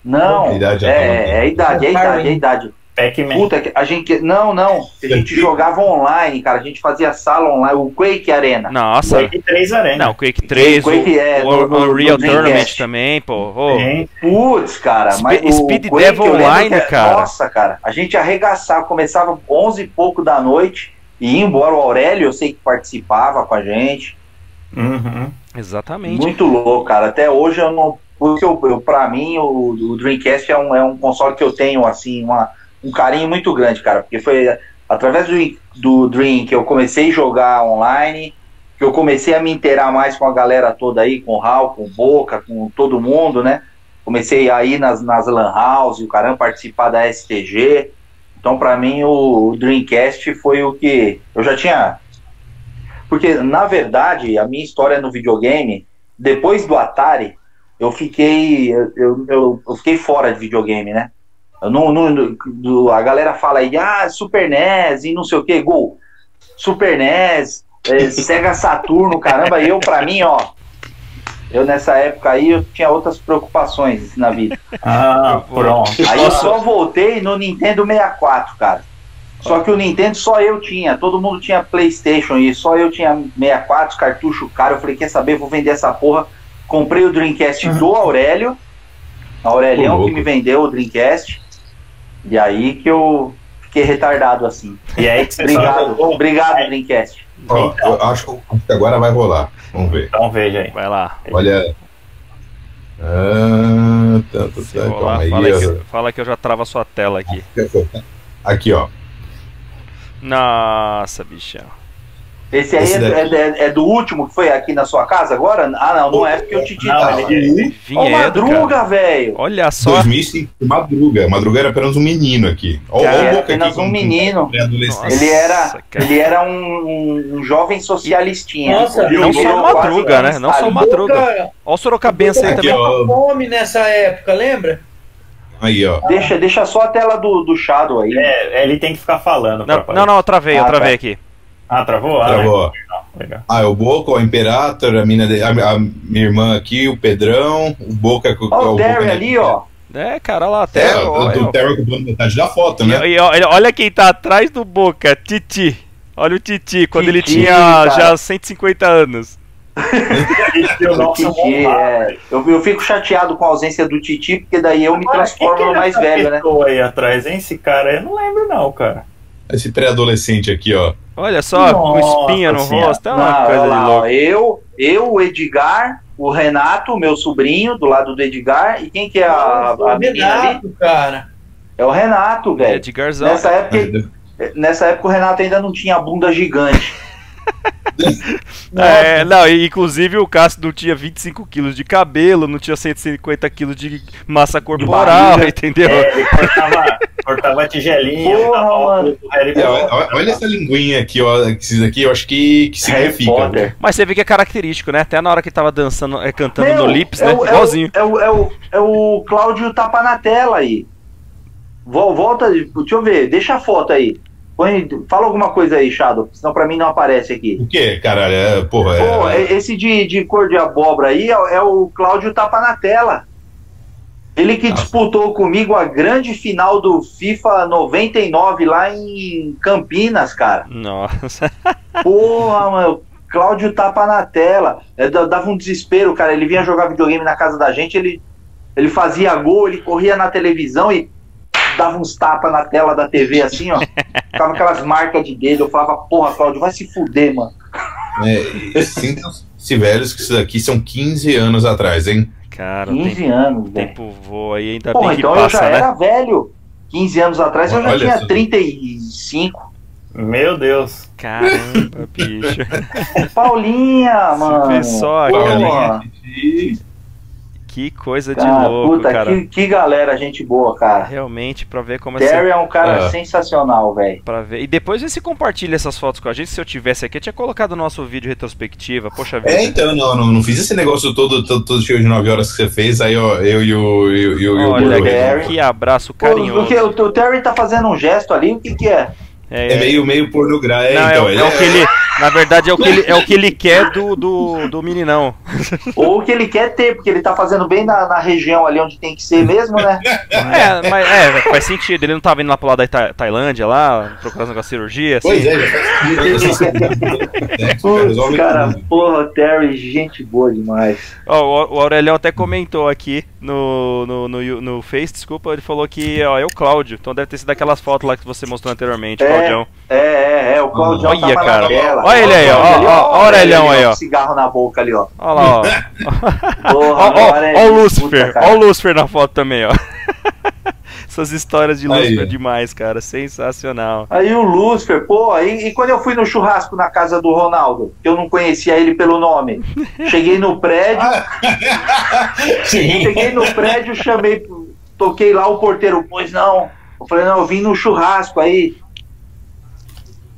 Não, A idade é, tá é, é a idade, é a idade, é a idade. Pac-Man. Puta, que a gente... Não, não. A gente jogava online, cara. A gente fazia sala online. O Quake Arena. Nossa. Quake 3 Arena. Não, Quake 3, Quake o, é, o no- no Dreamcast. Tournament também, pô. Sim. Putz, cara, mas Speed- o Speed Quake, Devil Online, que- é- cara. Nossa, cara, a gente arregaçava, começava 11 e pouco da noite e ia embora o Aurélio, eu sei que participava com a gente. Uhum. Exatamente. Muito louco, cara. Até hoje eu não. Porque eu, eu, pra mim, o, o Dreamcast é um, é um console que eu tenho, assim, uma, um carinho muito grande, cara. Porque foi através do, do Dream que eu comecei a jogar online, que eu comecei a me inteirar mais com a galera toda aí, com o Raul, com o Boca, com todo mundo, né? Comecei a ir nas, nas Lan House, o caramba, participar da STG. Então, pra mim, o, o Dreamcast foi o que. Eu já tinha. Porque, na verdade, a minha história no videogame, depois do Atari, eu fiquei. Eu, eu, eu fiquei fora de videogame, né? Eu não, não- do- a galera fala aí, ah, Super NES e não sei o que, Gol. Super NES, eh, Sega Saturno, caramba, eu, pra mim, ó. Eu nessa época aí eu tinha outras preocupações na vida. Ah, pronto. Aí eu só voltei no Nintendo 64, cara. Só que o Nintendo só eu tinha, todo mundo tinha PlayStation e só eu tinha 64, cartucho caro. Eu falei, quer saber, vou vender essa porra. Comprei o Dreamcast do Aurélio, Aurelião que me vendeu o Dreamcast. E aí que eu fiquei retardado assim. E aí que você Obrigado, só- obrigado, Dreamcast. Ó, eu acho que agora vai rolar. Vamos ver. Então veja aí. Vai lá. Olha. Ah, tá, tá, Se tá, rolar, calma aí. fala, aí que, fala que eu já travo a sua tela aqui. Aqui, ó. Nossa, bichão. Esse aí Esse é, é- é- é do último que foi aqui na sua casa agora? Ah, não, não é porque o Titi Não, tá. ele- Ó, Vinhedo, cara. Madruga, velho. Olha só. 2005, Madruga. Madruga era apenas um menino aqui. Ó, Cara, ó o Era apenas aqui um menino. Nossa, Ele era, cara. ele era um, um- jovem socialistinha. Nossa, Não virou só o quase Madruga, né? Não só. Madruga. Olha o Sorocabense aí Aqui, também. ó. fome nessa época, lembra? Aí, ó. Deixa, deixa só a tela do, do Shadow aí. É, ele tem que ficar falando. Não, não, não, eu travei, eu Ah, travei tá. aqui. Ah, travou? Ah, Travou, ó. legal, legal. Ah, é o Boca, o Imperator, a, mina de- a, a minha irmã aqui, o Pedrão, o Boca com Ó, o Boca Terry ali, ó. É, cara, olha lá até. É, olha, o, o Terry ocupando metade da foto, né? E- e olha, quem tá atrás do Boca, Titi. Olha o Titi, quando ele Titi, tinha cara. já 150 anos. O O Titi, é. eu, eu fico chateado com a ausência do Titi, porque daí eu me transformo no é mais velho, né? aí atrás, hein? Esse cara aí, eu não lembro não, cara. Esse pré-adolescente aqui, ó. Olha só, com Nossa espinha no Senhora. rosto, é uma Não, coisa olha de lá, louco. ó, eu, eu, o Edgar, o Renato, meu sobrinho, do lado do Edgar, e quem que é a, Nossa, a o menina ali? Renato, cara. É o Renato, velho. Edgarzão. Nessa época, nessa época o Renato ainda não tinha a bunda gigante. É, não, inclusive o Cássio não tinha 25 quilos de cabelo, não tinha 150 quilos de massa corporal, barriga. entendeu? É, ele cortava, cortava tigelinha, Porra, É, olha, essa linguinha aqui, ó. Esses aqui eu acho que, que Harry significa. Mas você vê que é característico, né? Até na hora que ele tava dançando, é, cantando Meu, no Lips, é né? o- é o- Igualzinho. É o, é, o, é o Cláudio tapa na tela aí. Vol- Volta, deixa eu ver, deixa a foto aí. Põe, fala alguma coisa aí, Shadow, senão pra mim não aparece aqui. O quê, caralho? É, porra, é, Pô, é- esse de, de cor de abóbora aí é, é o Cláudio tapa na tela. Ele que Nossa. disputou comigo a grande final do FIFA 99 lá em Campinas, cara. Nossa. Porra, mano. Cláudio tapa na tela. É, da- dava um desespero, cara. Ele vinha jogar videogame na casa da gente, ele, ele fazia gol, ele corria na televisão e dava uns tapas na tela da TV assim, ó. Ficava aquelas marcas de dedo. Eu falava, porra, Cláudio, vai se fuder, mano. É, Sintam-se velhos que isso daqui são 15 anos atrás, hein? Cara, o 15 tempo, anos, velho. tempo voa aí, ainda Porra, bem que então eu já né? era velho. 15 anos atrás eu já Olha tinha só. 35. Meu Deus. Caramba, bicho. Paulinha, mano. só. Paulinha. Que coisa de Cara, louco, puta, cara. que, que galera, gente boa, cara. Realmente, pra ver como essa Terry é um cara Ah. sensacional, velho. Pra ver. E depois vê se compartilha essas fotos com a gente. Se eu tivesse aqui, eu tinha colocado no nosso vídeo retrospectiva. Poxa vida. É, então, não, não, não fiz esse negócio todo, todo, todo cheio de 9 horas que você fez, aí ó, eu e o, eu, eu, e o Olha. Terry. que abraço Pô, carinhoso. o, que, o, o Terry tá fazendo um gesto ali, o que que é? É meio, meio pornográfico. É, Não, é, então, o- ele é o que ele. Na verdade, é o que ele, é o que ele quer do, do, do meninão. Ou o que ele quer ter, porque ele tá fazendo bem na, na região ali onde tem que ser mesmo, né? É, mas é, faz sentido. Ele não tava indo lá pro lado da Ta- Tailândia, lá, procurando uma cirurgia, assim. Pois é, coisas. Putz, cara, porra, Terry, gente boa demais. Ó, o- o Aurelião até comentou aqui no, no, no, no Face, desculpa, ele falou que ó, é o Cláudio. Então deve ter sido aquelas fotos lá que você mostrou anteriormente, É. Claudião. É, é, é, o Claudião Olha, tava cara. na tela. Olha ele aí, ó, Olha ó, ó, ó o Aurelião aí, ó. Cigarro na boca ali, ó. Olha lá, ó. Porra, Ó, ó, é ó o Lucifer, ó o Lucifer na foto também, ó. Essas histórias de Aí. Lucifer demais, cara. Sensacional. Aí o Lucifer, pô, aí, e quando eu fui no churrasco na casa do Ronaldo, que eu não conhecia ele pelo nome, cheguei no prédio, cheguei no prédio, chamei, toquei lá o porteiro, pois não, eu falei, não, eu vim no churrasco aí,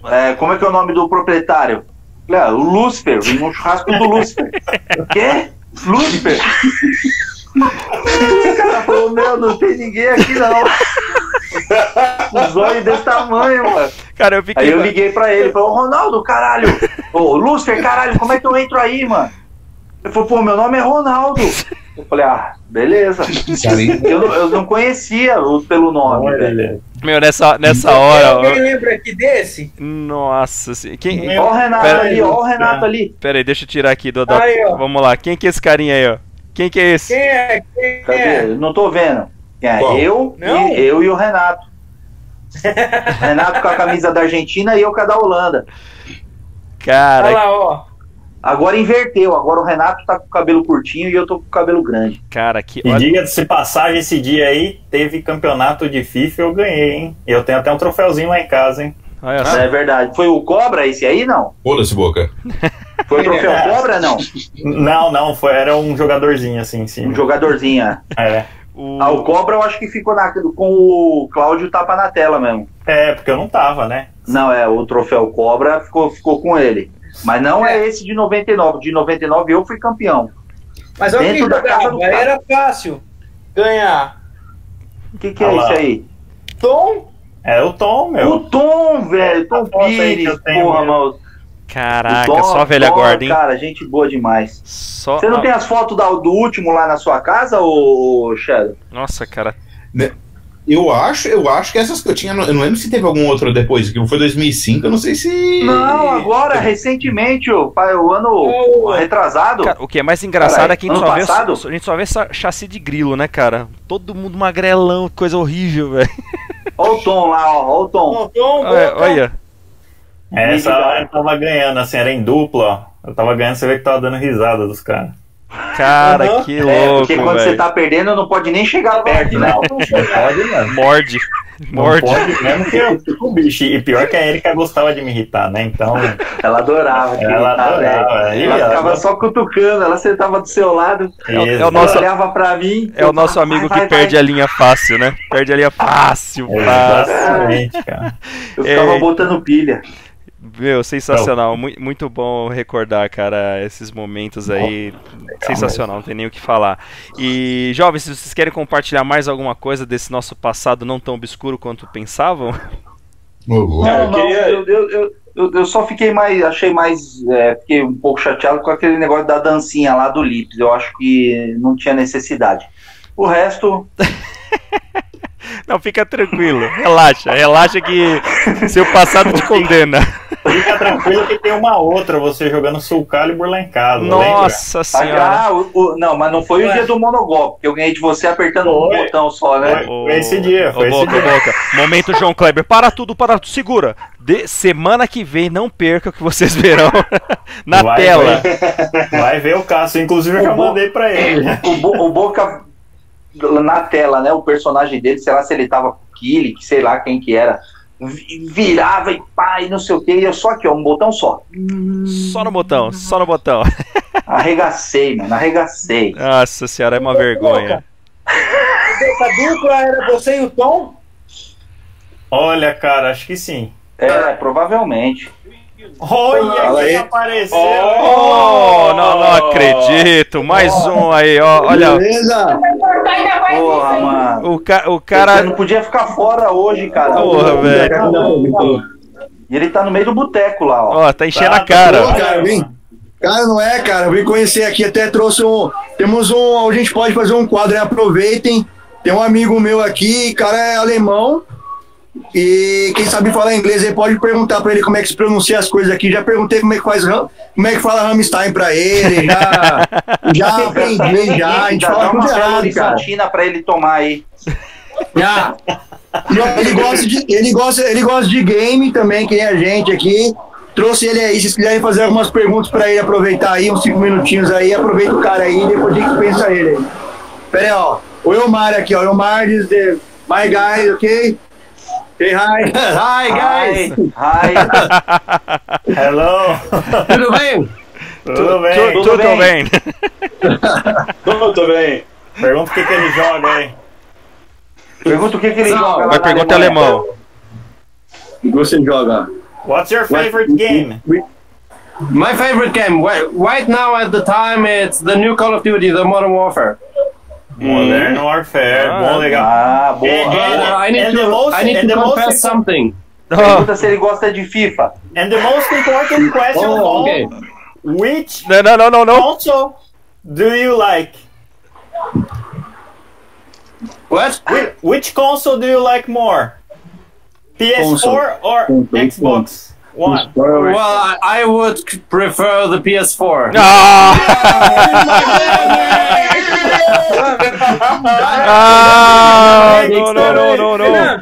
É, como é que é o nome do proprietário? Falei, ah, o Lucifer, vim no churrasco do Lucifer. O quê? Lucifer? o cara falou, meu, não tem ninguém aqui não. Os olhos desse tamanho, mano. Cara, eu fiquei. Aí eu liguei pra ele, falei, ô Ronaldo, caralho, ô Lúcifer, caralho, como é que eu entro aí, mano? Ele falou, pô, meu nome é Ronaldo. Eu falei, ah, beleza. Eu, não- eu não conhecia o- pelo nome, velho. Meu, nessa, nessa hora. Alguém ó, lembra aqui desse? Nossa, se- quem. Ó o Renato Pera ali, ó o Renato ali. Pera aí, deixa eu tirar aqui do. Aí. Vamos lá, quem que é esse carinha aí, ó? Quem que é esse? Quem é? Quem Cadê? é? Eu Não tô vendo. Quem é? Qual? Eu, Não? e, eu e o Renato. Renato com a camisa da Argentina e eu com a da Holanda. Cara, Olha lá, ó. Agora inverteu, agora o Renato tá com o cabelo curtinho e eu tô com o cabelo grande. cara, que. E diga-se passagem, esse dia aí teve campeonato de FIFA e eu ganhei, hein? E eu tenho até um troféuzinho lá em casa, hein? Olha só. É verdade. Foi o Cobra esse aí, não? Foda-se, boca. Foi o troféu Cobra, não? Não, não, foi, era um jogadorzinho assim em cima. Um jogadorzinho. É. O... Ah, o Cobra eu acho que ficou na- com o Cláudio tapa na tela mesmo. é, porque eu não tava, né? Não, é, o troféu Cobra ficou, ficou com ele. Mas não é esse de 99. De 99 eu fui campeão. Mas olha Dentro quem da casa do cara. era fácil ganhar. O que, que é Ah isso aí? Tom, É o Tom, O meu. Tom, velho. Tom que Pires. Porra, mano. Caraca, O Tom- só a velha Tom, guarda, hein? Cara, gente boa demais. Só. Você não a- tem as fotos do último lá na sua casa, ô Shadow? Nossa, cara. Eu acho, eu acho que essas que eu tinha. Eu não lembro se teve algum outro depois, que foi 2005, eu não sei se. Não, agora, recentemente, o, pai, o ano Ô, retrasado. Cara, o que é mais engraçado é que a gente, só vê, a gente só vê essa chassi de grilo, né, cara? Todo mundo magrelão, coisa horrível, velho. Olha o Tom lá, ó, ó o Tom. Olha, olha. Essa eu tava ganhando, assim, era em dupla, ó. Eu tava ganhando, você vê que tava dando risada dos caras. Cara, Aham. que É, louco, porque quando você velho. tá perdendo, não pode nem chegar perto, né? Não, não pode mesmo. Morde. Não Morde. pode mesmo que eu fico o bicho. E pior que a Erika gostava de me irritar, né? Então, Ela adorava. Ela irritar, adorava, aí, Ela ó. ficava só cutucando, ela sentava do seu lado, É o- é o nosso- ela olhava pra mim. É o nosso amigo que perde a linha fácil, né? Perde a linha fácil, fácil. Exatamente, cara. Eu ficava É. botando pilha. Meu, sensacional. Mui- Muito bom recordar, cara, esses momentos aí. Sensacional, não tem nem o que falar. E, jovens, se vocês querem compartilhar mais alguma coisa desse nosso passado não tão obscuro quanto pensavam, Não, eu não, eu, eu, eu- eu só fiquei mais, achei mais, é, fiquei um pouco chateado com aquele negócio da dancinha lá do Lips. Eu acho que não tinha necessidade. O resto, Não, fica tranquilo. Relaxa, relaxa que seu passado te condena. Fica tranquilo que tem uma outra, você jogando Soul Calibur lá em casa. Nossa Ah, senhora. o- o- não, mas não foi o dia do monogolpe, que eu ganhei de você apertando um Foi. botão só, né? Foi. Foi esse dia, foi Ô, esse boca, dia. boca. Momento João Kleber. Para tudo, para tudo. Segura. De- semana que vem, não perca o que vocês verão na Vai, tela. Vai, vai ver o Cássio, inclusive eu já Bo- mandei pra ele. O, Bo- o Boca na tela, né? O personagem dele, sei lá se ele tava com o Killy, sei lá quem que era. vi- Virava e pá, e não sei o que. E eu só aqui, ó, um botão só. Só no botão, só no botão. Arregacei, mano, arregacei. Nossa senhora, é uma vergonha. A dupla era você e o Tom? Olha, cara, acho que sim. É, provavelmente. Olha Fala quem aí. apareceu! Oh, não, não acredito. Mais um aí, ó. Olha, Beleza? Porra, mano. o, ca o Você cara. não podia ficar fora hoje, cara. Porra, velho. E ele tá no meio do boteco lá, ó. Ó, tá enchendo a Pô, cara. cara, vem. Cara, não é, cara. Eu vim conhecer aqui, até trouxe um. Temos um. A gente pode fazer um quadro, né? Aproveitem. Tem um amigo meu aqui, cara é alemão. E quem sabe falar inglês aí pode perguntar pra ele como é que se pronuncia as coisas aqui. Já perguntei como é que faz ram- como é que fala Rammstein pra ele. Já, já aprendi, já. A gente Dá fala uma tudo errado, cara. pra ele tomar aí. Já. Ele gosta, de, ele, gosta, ele gosta de game também, que nem a gente aqui. Trouxe ele aí, se vocês quiserem fazer algumas perguntas pra ele aproveitar aí, uns cinco minutinhos aí, aproveita o cara aí, depois a gente pensa ele aí. Pera aí, ó. O Elmar aqui, ó. O Elmar diz my guys, ok? Say hi. Hi, guys. ai. Hello! Tudo bem? Tudo Tu- bem? Tudo, Tudo bem. Tudo bem. Pergunta o que, que ele joga aí. Pergunta o que, que ele joga lá Vai na pergunta Alemanha. alemão. O que você joga? What's your favorite game? My favorite game, right now at the time, it's the new Call of Duty, the Modern Warfare. Modern Warfare, Ah, bom, legal. Ah, boa. Uh, I need and the to, most- I need and to confess important- something. Pergunta se ele gosta de FIFA. And the most important question of Oh, all, okay. which Não, não, não, não, não. console do you like? What? Whi- Which console do you like more? PS4 or Xbox One? Well, I, I would prefer the PS4. Ah! Ah, não, não, não, não, não. É,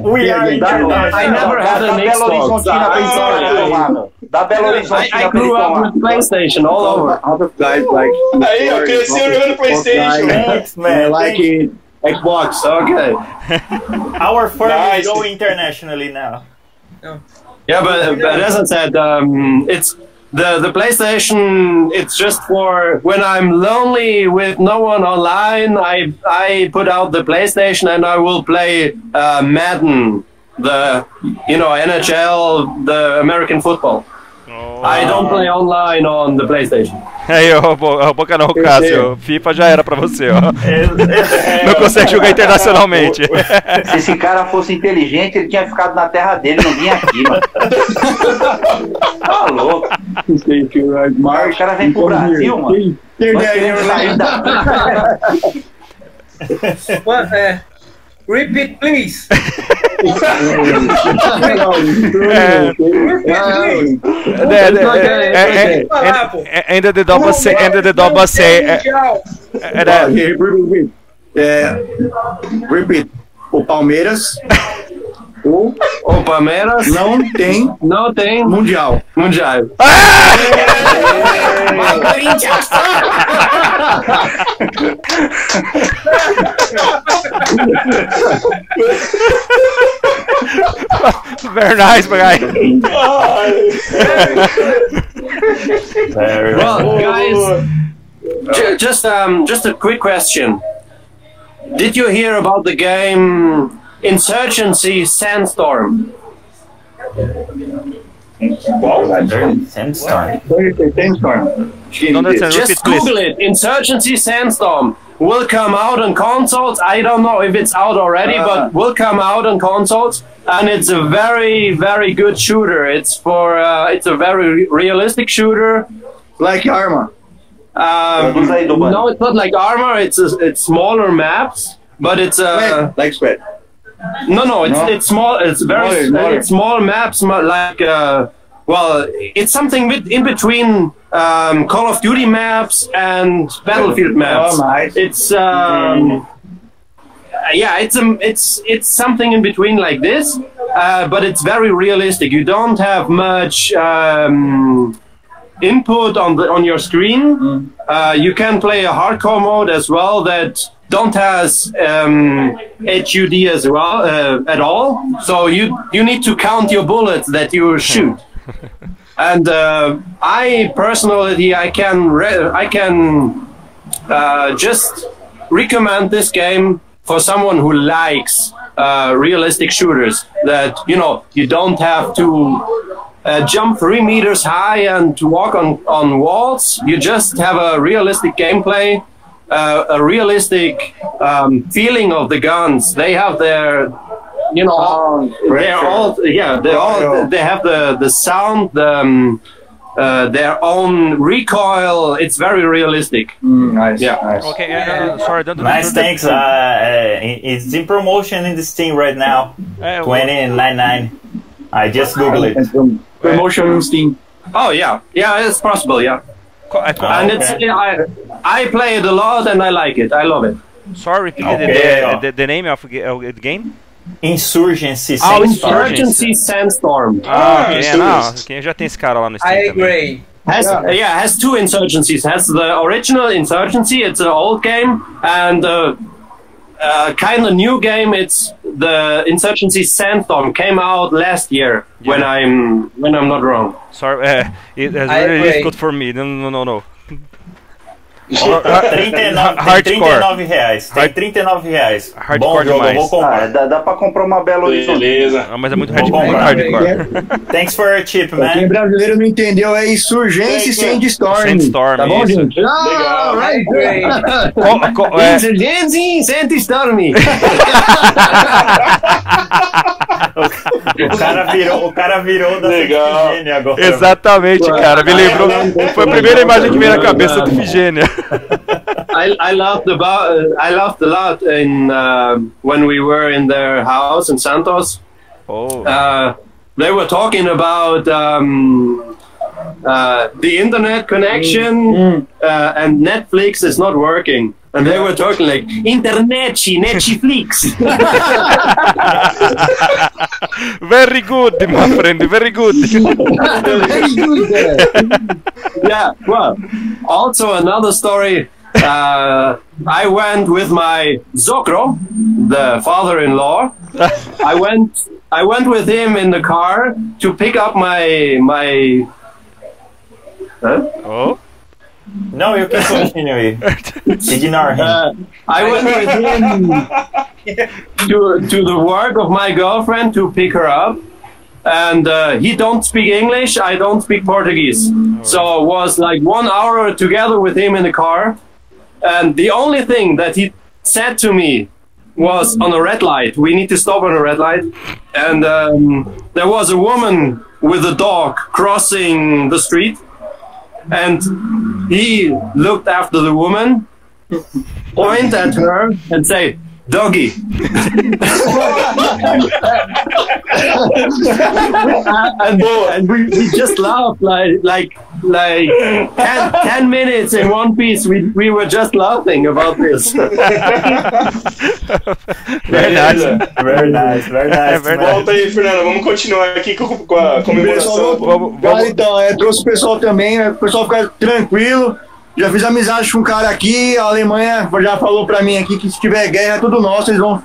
We are Dá, international. I never had dá an Xbox. Horizontina pra ele I'm tomar. Dá Belo I, I grew up with PlayStation all over. Other guys like Aí, eu cresci jogando Playstation. Thanks, man. like Xbox. Okay. Our firm Nice. is going internationally now. Yeah, but, but as I said, um, it's the the PlayStation. It's just for when I'm lonely with no one online. I I put out the PlayStation and I will play uh, Madden, the you know NHL, the American football. I don't play online on the PlayStation. Aí, Bo- ó, Boca não, Cássio. FIFA já era pra você, ó. Não consegue jogar internacionalmente. Se esse cara fosse inteligente, ele tinha ficado na terra dele, não vinha aqui, mano. Tá louco. Much. O cara vem pro Brasil, mano. Queremos sair da... Mano, é. Repeat, please. É, é, é, é, é, é, Ainda the double say, ainda é. Era, Repeat. É, repeat. O Palmeiras o O Palmeiras não tem não tem mundial. mundial. very nice, guy. Very Well, guys, ju- just um, just a quick question. Did you hear about the game Insurgency Sandstorm? Sandstorm. Sandstorm. Don't understand. Just Google it. Insurgency Sandstorm will come out on consoles. I don't know if it's out already, but will come out on consoles. And it's a very, very good shooter. It's for uh, it's a very re- realistic shooter. Like Arma. Um, Traduz aí, Dubano. no, it's not like armor. It's a, it's smaller maps, but it's uh, like spread. No, no, it's No? it's small. It's very s- smaller. it's small maps, like uh, well, it's something with, in between um, Call of Duty maps and Battlefield maps. Oh, nice. It's um, uh, yeah, it's um, it's it's something in between like this, uh, but it's very realistic. You don't have much um, input on the on your screen. Uh, you can play a hardcore mode as well that don't has um, HUD as well uh, at all. So you you need to count your bullets that you shoot. and uh, I personally I can re- I can uh, just recommend this game for someone who likes uh, realistic shooters. That you know you don't have to uh, jump three meters high and to walk on on walls. You just have a realistic gameplay, uh, a realistic um, feeling of the guns. They have their you know they're all yeah they all they have the the sound the um, uh, their own recoil it's very realistic Mm, nice. Yeah. Nice. Okay, uh, sorry, don't, Nice, thanks. Uh, uh, it's in promotion in the Steam right now. É, o- Twenty nine nine. nine. I just googled it. Promotion on Steam. oh yeah yeah it's possible yeah co- é, co- and it's I, I play it a lot and I like it I love it sorry, repeat Okay, the, ó. the, the name of the of the game? Insurgency Ah, o Sandstorm. Sandstorm Ah, Ah, ok, isso é, não, mesmo. quem já tem esse cara lá no Steam I agree. has yeah. has two insurgencies has the original insurgency it's an old game and uh, uh, kind of new game it's the insurgency sandstorm came out last year when i'm when i'm not wrong Sorry, é, it has really agree. difficult for me. No, no, no, no. 39, Hardcore. tem 39 reais. Tem Hard- 39 reais. Hardcore Bom jogo, demais. vou Ah, comprar. dá, dá pra comprar uma Belo Horizonte. Beleza. Ah, mas é muito, Vou hard, comprar. muito hardcore. Thanks for your tip, Pra quem man. brasileiro não entendeu, é Insurgência e Sandstorm. Sandstorm, Tá bom, isso. gente? Ah, Legal. right. É, insurgency sandstorm O cara virou, o cara virou da Legal. Santigênia agora. exatamente, cara. Me lembrou. Foi a primeira imagem que veio na cabeça do Figênia. I, I laughed about uh, I laughed a lot in uh, when we were in their house in Santos. Oh. Uh, they were talking about um, uh, the internet connection uh, and Netflix is not working. And they were talking like internet, Netflix. Very good, my friend, very good. Very good, yeah. Well, also another story. Uh, I went with my Zokro, the father-in-law. I went. I went with him in the car to pick up my my. Huh? Oh. No, you can continue. Ignore him. Uh, I was with him to to the work of my girlfriend to pick her up, and uh, he don't speak English. I don't speak Portuguese, so it was like one hour together with him in the car, and the only thing that he said to me was on a red light. We need to stop on a red light, and um, there was a woman with a dog crossing the street, and he looked after the woman point at her and say, "Doggy." and and we, we just laughed like like like 10, 10 minutes in one piece. We we were just laughing about this. Very nice. Very nice, very É nice. verdade. Volta aí, Fernando. Vamos continuar aqui com, com a comemoração. Vamos, então, é, trouxe o pessoal também, é, o pessoal ficar tranquilo. Já fiz amizade com um cara aqui, a Alemanha já falou pra mim aqui que se tiver guerra é tudo nosso, eles vão,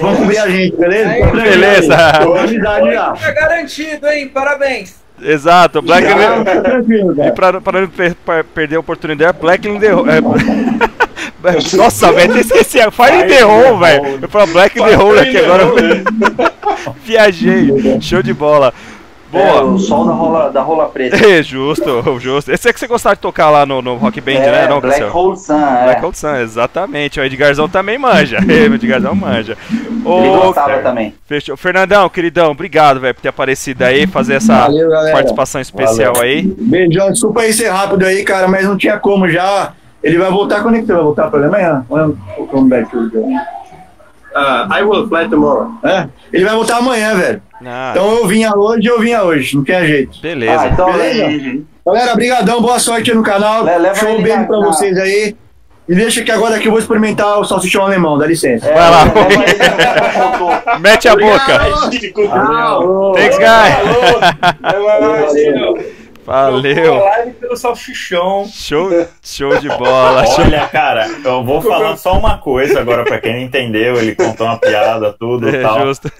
vão cobrir a gente, beleza? Aí, Beleza. Tô amizade já. Tá garantido, hein? Parabéns. Exato, Black Já, tá E pra, pra não per- per- perder a oportunidade, Black in the Hole. é- Nossa, velho, até esqueci. Fire in the Hole, velho. Eu falo Black in the Hole aqui agora. Viajei. Show de bola. É, Boa. o sol da rola, da rola preta. É, justo, justo. Esse é que você gostava de tocar lá no, no Rock Band, é, né? Não, Black Cassiel? Hole Sun, é. Black Hole Sun, exatamente. O Edgarzão também manja. o Edgarzão manja. Ele Ô, gostava também. fechou. Fernandão, queridão, obrigado, velho, por ter aparecido aí, fazer essa Valeu, participação especial aí. Beijão, desculpa aí ser rápido aí, cara, mas não tinha como já. Ele vai voltar quando é que você vai voltar pra Alemanha? Vamos back to the- uh, I will fly tomorrow. É, ele vai voltar amanhã, velho. Ah, Então eu vinha hoje, eu vinha hoje, não tem jeito. beleza. Ah, então Beleza? le- Galera, brigadão, boa sorte aí no canal. Le- leva Show beijo na- pra vocês aí. E deixa que agora que eu vou experimentar o salsichão alemão, dá licença. é, Vai lá. Mete a boca. Thanks, guy. Valeu. Live pelo salsichão. Show, show de bola. Show. Olha, cara, eu vou falar só uma coisa agora pra quem não entendeu. Ele contou uma piada, tudo e É, tal. justo.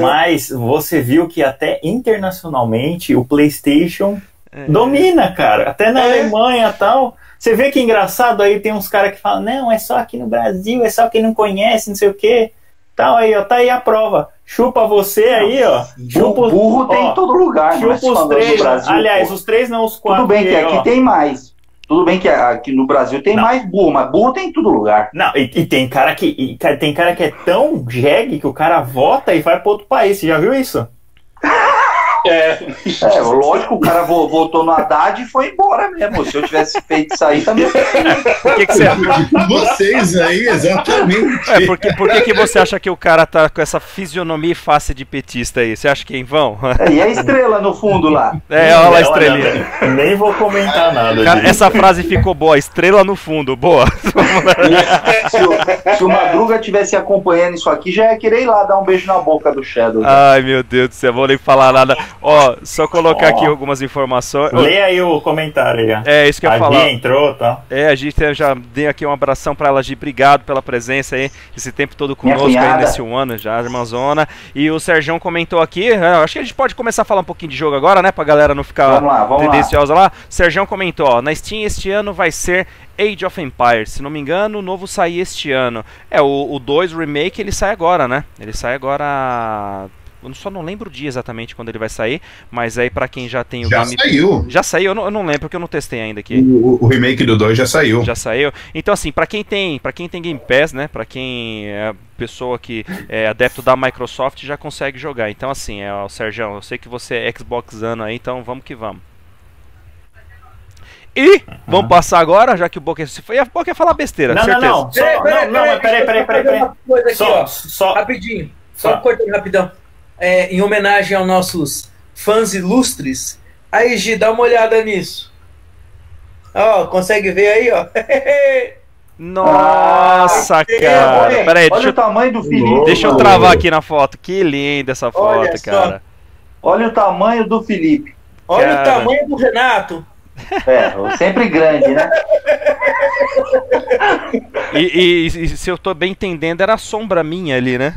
Mas você viu que até internacionalmente o PlayStation É. domina, cara. Até na Alemanha e tal. Você vê que engraçado aí tem uns caras que falam: não, é só aqui no Brasil, é só quem não conhece, não sei o quê. Tal aí, ó, tá aí a prova. Chupa você aí, ó. Chupa os- Burro tem ó, em todo lugar, Chupa os três. Brasil. aliás, pô. os três não, os quatro. Tudo bem que aqui ó, tem mais. Tudo bem que aqui no Brasil tem Não. mais burro, mas burro tem em todo lugar. Não, e, e tem cara que e, tem cara que é tão jegue que o cara vota e vai para outro país. Você já viu isso? É, É, lógico, o cara vo- votou no Haddad e foi embora mesmo. Se eu tivesse feito isso aí, também. Por que, que você. Vocês aí, exatamente. É, por que, por que, que você acha que o cara tá com essa fisionomia e face de petista aí? Você acha que é em vão? É, e a estrela no fundo lá. É, olha lá a estrelinha. Nem vou comentar nada. Cara, essa frase ficou boa, estrela no fundo, boa. Se o, se o Madruga tivesse acompanhando isso aqui, já ia querer ir lá dar um beijo na boca do Shadow. Ai meu Deus do céu, vou nem falar nada. Ó, só colocar Ó. aqui algumas informações. Lê aí o comentário aí. ó. É, isso que eu ia a falar. Gia entrou, tá? É, a gente já dei aqui um abração pra ela, Gi. Obrigado pela presença aí, esse tempo todo conosco aí nesse um ano já, irmãzona. E o Serjão comentou aqui, é, acho que a gente pode começar a falar um pouquinho de jogo agora, né? Pra galera não ficar Vamos lá, vamos lá. tendenciosa lá. Serjão comentou, ó, na Steam este ano vai ser Age of Empires. Se não me engano, o novo sai este ano. É, o 2 Remake ele sai agora, né? Ele sai agora. Eu só não lembro o dia exatamente quando ele vai sair, mas aí pra quem já tem o Já game. saiu. Já saiu, eu não, eu não lembro porque eu não testei ainda aqui. O, o remake do 2 já saiu. Já saiu. Então assim, pra quem tem, para quem tem Game Pass, né, Pra quem é pessoa que é adepto da Microsoft já consegue jogar. Então assim, é o Sérgio, eu sei que você é Xboxano aí, então vamos que vamos. E vamos passar agora, já que o Boca se foi, a Boca ia falar besteira, Não, não, certeza. não. Só, não, não, mas peraí, peraí, peraí. peraí. Só, ó. só, Rapidinho, só Tá. cortando rapidão. É, em homenagem aos nossos fãs ilustres. Aí, Gi, dá uma olhada nisso. Ó, consegue ver aí, ó? Nossa, Ah, cara. olha, Pera aí, olha deixa o eu, tamanho do Felipe. deixa eu travar aqui na foto. Que linda essa foto, Olha só. cara. Olha o tamanho do Felipe. Olha Cara. o tamanho do Renato. É, sempre grande, né? E, e- e se eu tô bem entendendo, era a sombra minha ali, né?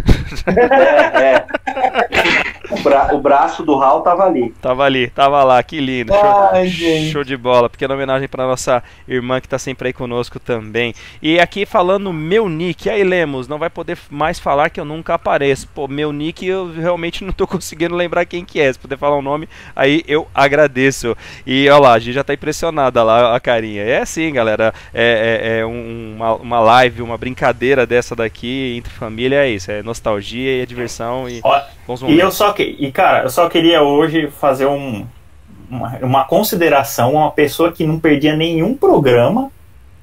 É, é. Yeah. O, bra- o braço do Hal tava ali. Tava ali, tava lá, que lindo. Show, Ai, gente. show de bola. Pequena homenagem pra nossa irmã que tá sempre aí conosco também. E aqui falando meu nick. Aí, Lemos, não vai poder mais falar que eu nunca apareço. Pô, meu nick eu realmente não tô conseguindo lembrar quem que é. Se puder falar o nome, aí eu agradeço. E olha lá, a gente já tá impressionada lá a carinha. É assim, galera. É, é- é um- uma, uma live, uma brincadeira dessa daqui entre família. É isso. É nostalgia e é diversão e Ó, bons E eu só que, e cara, eu só queria hoje fazer um, uma, uma consideração a uma pessoa que não perdia nenhum programa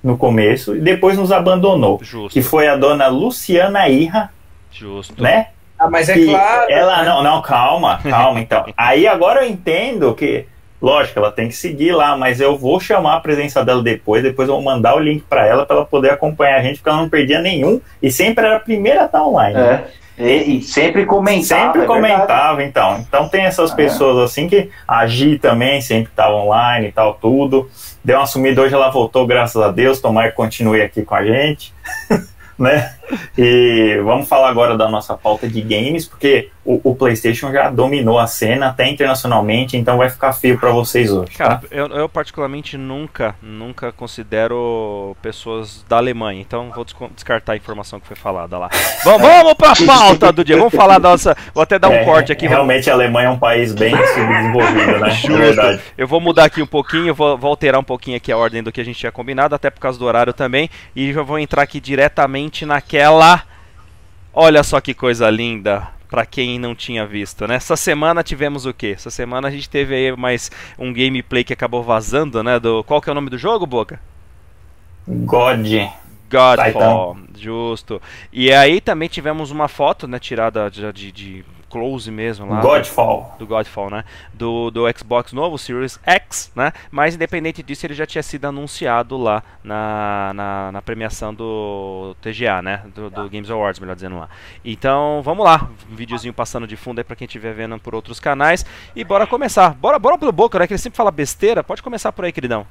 no começo e depois nos abandonou. Justo, Que foi a dona Luciana Irra, justo. né? Ah, mas é que claro. Ela não, não, calma, calma então. Aí agora eu entendo que, lógico, ela tem que seguir lá, mas eu vou chamar a presença dela depois, depois eu vou mandar o link pra ela pra ela poder acompanhar a gente, porque ela não perdia nenhum e sempre era a primeira a estar online. né? É. E, e sempre comentava. Sempre é comentava, então. Então tem essas É. pessoas assim que a Gi também sempre estava online e tal, tudo. Deu uma sumida, hoje ela voltou, graças a Deus. Tomara que continue aqui com a gente. né? E vamos falar agora da nossa pauta de games, porque o, o PlayStation já dominou a cena até internacionalmente, então vai ficar feio para vocês hoje. Cara, tá? eu, eu particularmente nunca, nunca considero pessoas da Alemanha, então vou descartar a informação que foi falada lá. Vamos, vamos pra pauta do dia, vamos falar da nossa. Vou até dar um É, corte aqui. vamos- Realmente a Alemanha é um país bem subdesenvolvido, né? Justo. É verdade. Eu vou mudar aqui um pouquinho, vou, vou alterar um pouquinho aqui a ordem do que a gente tinha combinado, até por causa do horário também. E já vou entrar aqui diretamente naquela. Olha só que coisa linda. Pra quem não tinha visto, né? Essa semana tivemos o quê? Essa semana a gente teve aí mais um gameplay que acabou vazando, né? Do qual que é o nome do jogo, Boca? God. Godfall, justo. E aí também tivemos uma foto, né, tirada de, de, de close mesmo lá. Godfall. Do Godfall, né? Do, do Xbox novo, Series X, né? Mas independente disso, ele já tinha sido anunciado lá na, na, na premiação do TGA, né? Do, do Games Awards, melhor dizendo lá. Então, vamos lá. Um videozinho passando de fundo aí pra quem estiver vendo por outros canais. E bora começar. Bora, bora pelo Boca, né? Que ele sempre fala besteira. Pode começar por aí, queridão.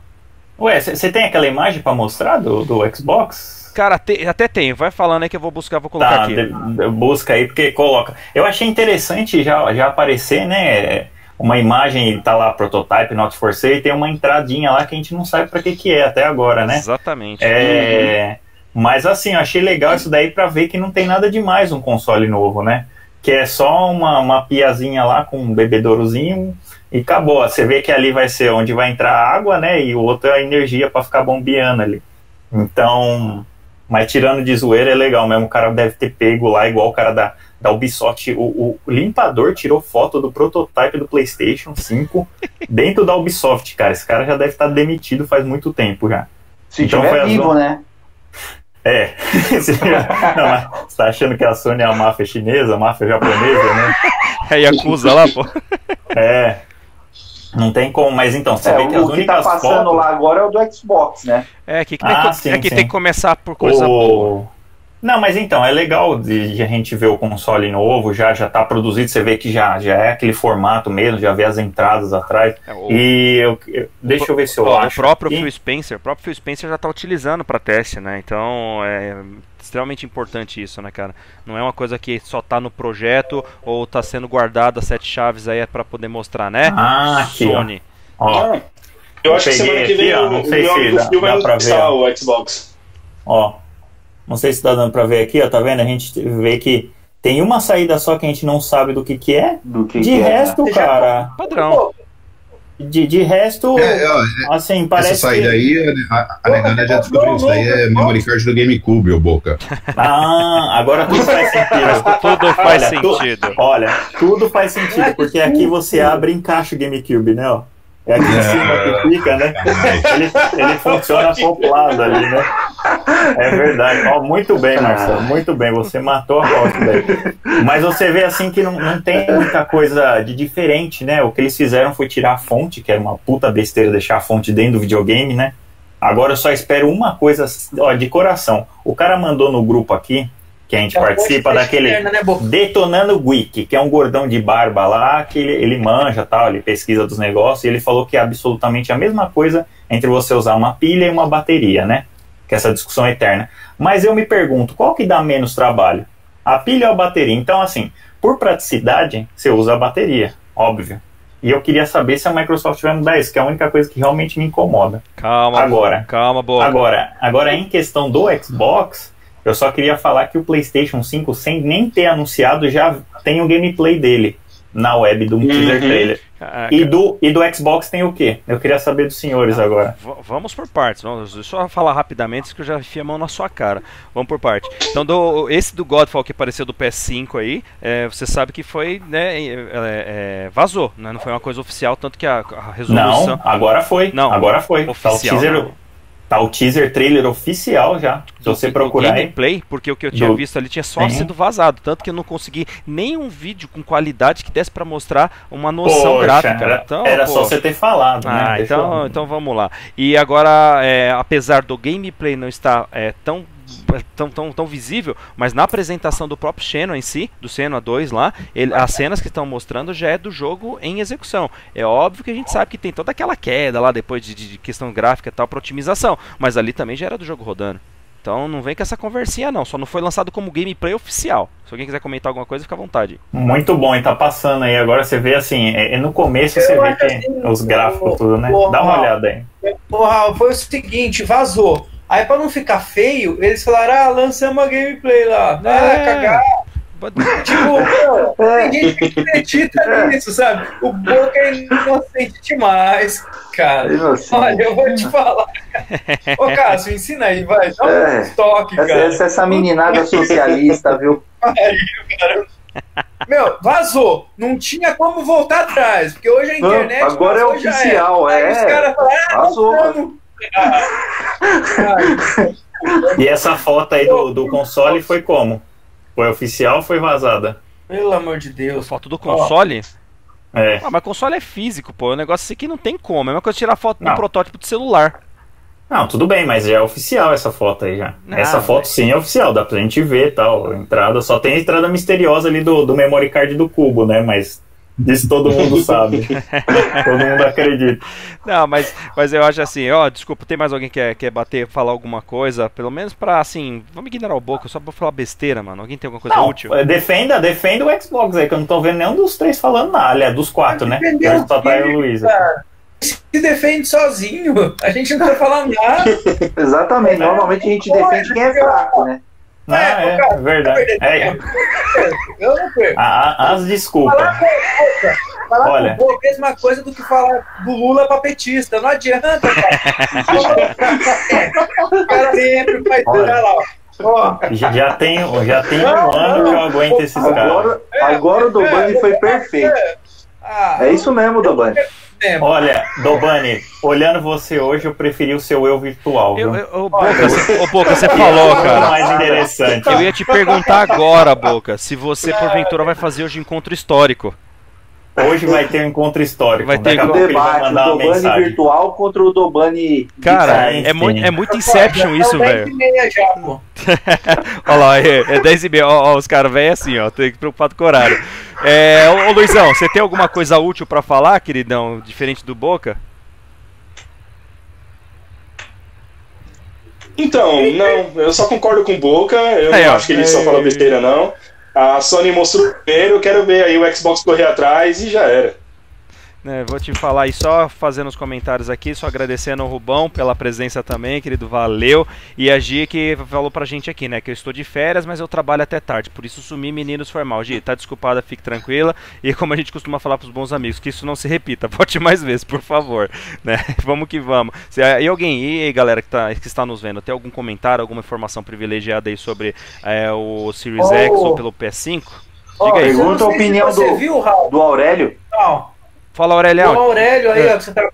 Ué, você tem aquela imagem pra mostrar do, do Xbox? Cara, te- até tem. Vai falando aí que eu vou buscar, vou colocar Tá, aqui. de- busca aí, porque coloca. Eu achei interessante já, já aparecer, né? Uma imagem, tá lá, prototype, not for sale, e tem uma entradinha lá que a gente não sabe pra que que é até agora, né? Exatamente. É, Mas assim, eu achei legal isso daí pra ver que não tem nada demais um console novo, né? Que é só uma, uma piazinha lá com um bebedourozinho e acabou. Você vê que ali vai ser onde vai entrar água, né? E o outro é a energia pra ficar bombeando ali. Então, mas tirando de zoeira é legal mesmo. O cara deve ter pego lá, igual o cara da, da Ubisoft. O, o limpador tirou foto do prototype do PlayStation 5 dentro da Ubisoft, cara. Esse cara já deve estar demitido faz muito tempo já. Se Então foi tiver as vivo, né? É. Não, você tá achando que a Sony é a máfia chinesa, a máfia japonesa, né? É Yakuza lá, pô. É. Não tem como, mas então, você É, vê que as o que tá únicas passando fotos. lá agora é o do Xbox, né? É que, tem, Ah, que- sim, é que tem que começar por coisa o... Não, mas então, é legal de de a gente ver o console novo, já já tá produzido, você vê que já, já é aquele formato mesmo, já vê as entradas atrás. É, o- E eu, eu- deixa eu ver se eu Ó, acho. O próprio aqui. Phil Spencer, o próprio Phil Spencer já está utilizando para teste, né? Então é extremamente importante isso, né, cara? Não é uma coisa que só tá no projeto ou tá sendo guardada sete chaves aí para poder mostrar, né? Ah, aqui, ó. Sony. Ó, Eu acho que semana que aqui, vem ó, o, não o sei se dá- Phil vai dá pra ver, o Xbox. Ó, não sei se tá dando pra ver aqui, ó, tá vendo? A gente vê que tem uma saída só que a gente não sabe do que que é. Do que De que é, né? resto, cara, Padrão. De, de resto, É, ó, assim, parece essa saída que... aí, a, a Negana já descobriu. Isso daí é memory card do GameCube, ô Boca. Ah, agora tudo faz sentido. Tudo faz Olha, tu- sentido. Olha, tudo faz sentido, porque aqui você abre e encaixa o GameCube, né? ó. É aqui em cima que fica, né? Ele, ele funciona acoplado ali, né? É verdade. Ó, muito bem, Marcelo. Muito bem. Você matou a foto daí. Mas você vê assim que não, não tem muita coisa de diferente, né? O que eles fizeram foi tirar a fonte, que era uma puta besteira deixar a fonte dentro do videogame, né? Agora eu só espero uma coisa ó, de coração. O cara mandou no grupo aqui, que a gente participa, daquele. Externa, né? Detonando Wiki, que é um gordão de barba lá, que ele, ele manja tal, ele pesquisa dos negócios, e ele falou que é absolutamente a mesma coisa entre você usar uma pilha e uma bateria, né? Que é essa discussão eterna. Mas eu me pergunto, qual que dá menos trabalho? A pilha ou a bateria? Então, assim, por praticidade, você usa a bateria, óbvio. E eu queria saber se a Microsoft vai mudar isso, que é a única coisa que realmente me incomoda. Calma, Agora. calma, boa. Agora, agora em questão do Xbox, eu só queria falar que o PlayStation 5, sem nem ter anunciado, já tem o gameplay dele na web do teaser trailer. Ah, E do, e do Xbox tem o quê? Eu queria saber dos senhores agora. V- Vamos por partes, vamos só falar rapidamente, isso que eu já enfiei a mão na sua cara. Vamos por parte. Então, do, esse do Godfall que apareceu do PS5 aí, é, você sabe que foi, né, é, é, vazou, né, não foi uma coisa oficial, tanto que a, a resolução... Não, agora foi. Não, agora foi. Tá o oficial, teaser, não. Tá o teaser trailer oficial já. Se você procurar aí. gameplay, porque o que eu tinha Do- visto ali tinha só sido vazado, tanto que eu não consegui nenhum vídeo com qualidade que desse pra mostrar uma noção Poxa, gráfica. Era, Então, era pô, só você ter falado, né? Ah, Deixa então, eu- então vamos lá. E agora, é, apesar do gameplay não estar é, tão, tão, tão, tão visível, mas na apresentação do próprio Xenon em si, do Xenon 2 lá, ele- as cenas que estão mostrando já é do jogo em execução. É óbvio que a gente sabe que tem toda aquela queda lá depois de, de questão gráfica e tal para otimização, mas ali também já era do jogo rodando. Então não vem com essa conversinha não, só não foi lançado como gameplay oficial. Se alguém quiser comentar alguma coisa, fica à vontade. Muito bom, e tá passando aí. Agora você vê assim, é, é no começo você Eu vê que assim, os gráficos, o- tudo, né? o- Dá uma o- olhada aí. Porra, foi o seguinte, vazou. Aí pra não ficar feio, eles falaram, ah, lançamos a gameplay lá. Ah, É. cagar. Tipo, meu, tem gente que acredita nisso, sabe? O Boca é inocente demais, cara. Inocente. Olha, eu vou te falar. Ô, Cássio, ensina aí, vai. Dá um É. toque, Essa, cara. essa, essa meninada socialista, viu? Pariu, cara. Meu, vazou. Não tinha como voltar atrás, porque hoje a Não, internet. agora é oficial, era. Aí é. os caras falaram, ah, Vazou. vazou. E essa foto aí do, do console foi como? Foi oficial ou foi vazada? Pelo amor de Deus. Foto do console? É. Ah, mas console é físico, pô. O negócio aqui não tem como. É uma coisa tirar foto do Não. protótipo de celular. Não, tudo bem, mas já é oficial essa foto aí já. Não, essa foto mas- sim é oficial, dá pra gente ver e tal. Entrada, só tem a entrada misteriosa ali do, do memory card do cubo, né? Mas isso todo mundo sabe. todo mundo acredita. Não, mas, mas eu acho assim, ó, desculpa, tem mais alguém que quer, quer bater, falar alguma coisa? Pelo menos pra, assim, vamos ignorar o Boca, só pra falar besteira, mano. Alguém tem alguma coisa Não, útil? é, defenda, defenda o Xbox aí, que eu não tô vendo nenhum dos três falando nada. Aliás, dos quatro, né? Hoje só o tá e o Luiz. cara? Se defende sozinho. A gente não tá falando nada. Exatamente. Normalmente a gente defende quem é fraco, né? Não, é, é verdade. É, Eu não perco. a- a- as desculpas. Falar com o Boca, falar Olha. com o Boca é a mesma coisa do que falar do Lula pra petista. Não adianta, cara. o cara sempre vai ter Olha. lá, ó. Ó, Já, já tem, já tem um Não, ano não. que eu aguento esses caras. Agora, agora o Dobani foi perfeito. ah, É isso mesmo, Dobani. Olha, Dobani, olhando você hoje, eu preferi o seu eu virtual. Eu, eu, ô, Boca, você, Boca, você falou, Muito cara. mais interessante. Eu ia te perguntar agora, Boca, se você porventura vai fazer hoje encontro histórico. Hoje vai ter um encontro histórico. Vai ter vai debate, o Dobani virtual contra o Dobani. Cara, Sim, é, muito, é muito Inception isso, dez velho. e meia já, pô. Olha lá, é, é 10 e meia. Ó, ó, os caras velho assim, ó. Tem que preocupado com o horário. É, ô, ô Luizão, você tem alguma coisa útil pra falar, queridão? Diferente do Boca? Então, não, eu só concordo com o Boca, eu Aí, não ó. acho que ele só fala besteira, não. A Sony mostrou primeiro, eu quero ver aí o Xbox correr atrás e já era. Né, vou te falar aí só fazendo os comentários aqui, só agradecendo ao Rubão pela presença também, querido, valeu. E a Gi que falou pra gente aqui, né, que eu estou de férias, mas eu trabalho até tarde, por isso sumi, meninos, foi mal. Gi, tá desculpada, fique tranquila. E como a gente costuma falar pros bons amigos, que isso não se repita, volte mais vezes, por favor, né? Vamos que vamos. Se, e alguém, e aí, galera que, tá, que está nos vendo, tem algum comentário, alguma informação privilegiada aí sobre é, o Series Oh. X ou pelo PS5? Ó, Diga aí. eu não Pergunta a opinião você do- viu, Raul? Do Aurélio. Não. Fala, O Aurelião. Aurélio aí, É. ó, que você tá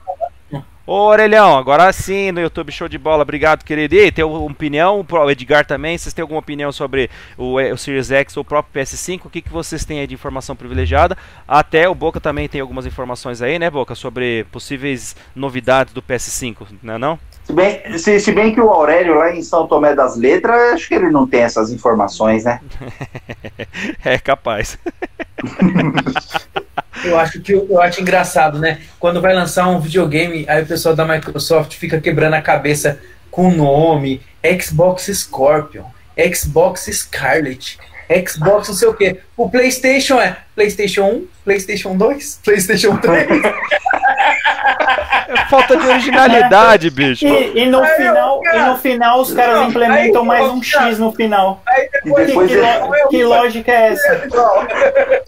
Ô, Orelhão, agora sim no YouTube Show de Bola, obrigado, querido. E tem uma opinião, o Edgar também, vocês têm alguma opinião sobre o, o Series X ou o próprio PS5? O que, que vocês têm aí de informação privilegiada? Até o Boca também tem algumas informações aí, né, Boca, sobre possíveis novidades do PS5, não é não? Se bem, se, se bem que o Aurélio lá em São Tomé das Letras, acho que ele não tem essas informações, né? É capaz. Eu acho que eu acho engraçado, né? Quando vai lançar um videogame, aí o pessoal da Microsoft fica quebrando a cabeça com o nome Xbox Scorpion, Xbox Scarlet, Xbox não sei o quê. O PlayStation é PlayStation 1, PlayStation 2, PlayStation 3. É falta de originalidade, bicho. E, e no Aí, final, cara, e no final os caras não, implementam aí, mais um. X no final. Aí depois, depois que, lo- que lógica é essa?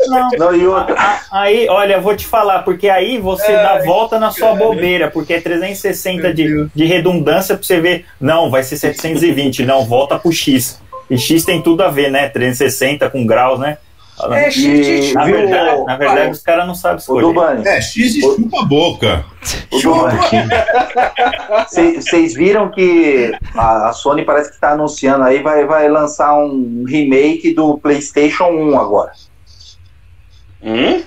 Não. Não, e outra. Aí, olha, eu vou te falar, porque aí você Ai, dá volta na sua cara. bobeira, porque é 360 Meu de, de redundância pra você ver. Não, vai ser 720, não, volta pro X. E X tem tudo a ver, né? 360 com graus, né? É, E- Na verdade, na verdade os caras não sabem O escolher. Dubani, É, X de chupa a boca. o Dubani. Vocês viram que a, a Sony parece que está anunciando aí, vai, vai lançar um remake do PlayStation 1 agora. Hum?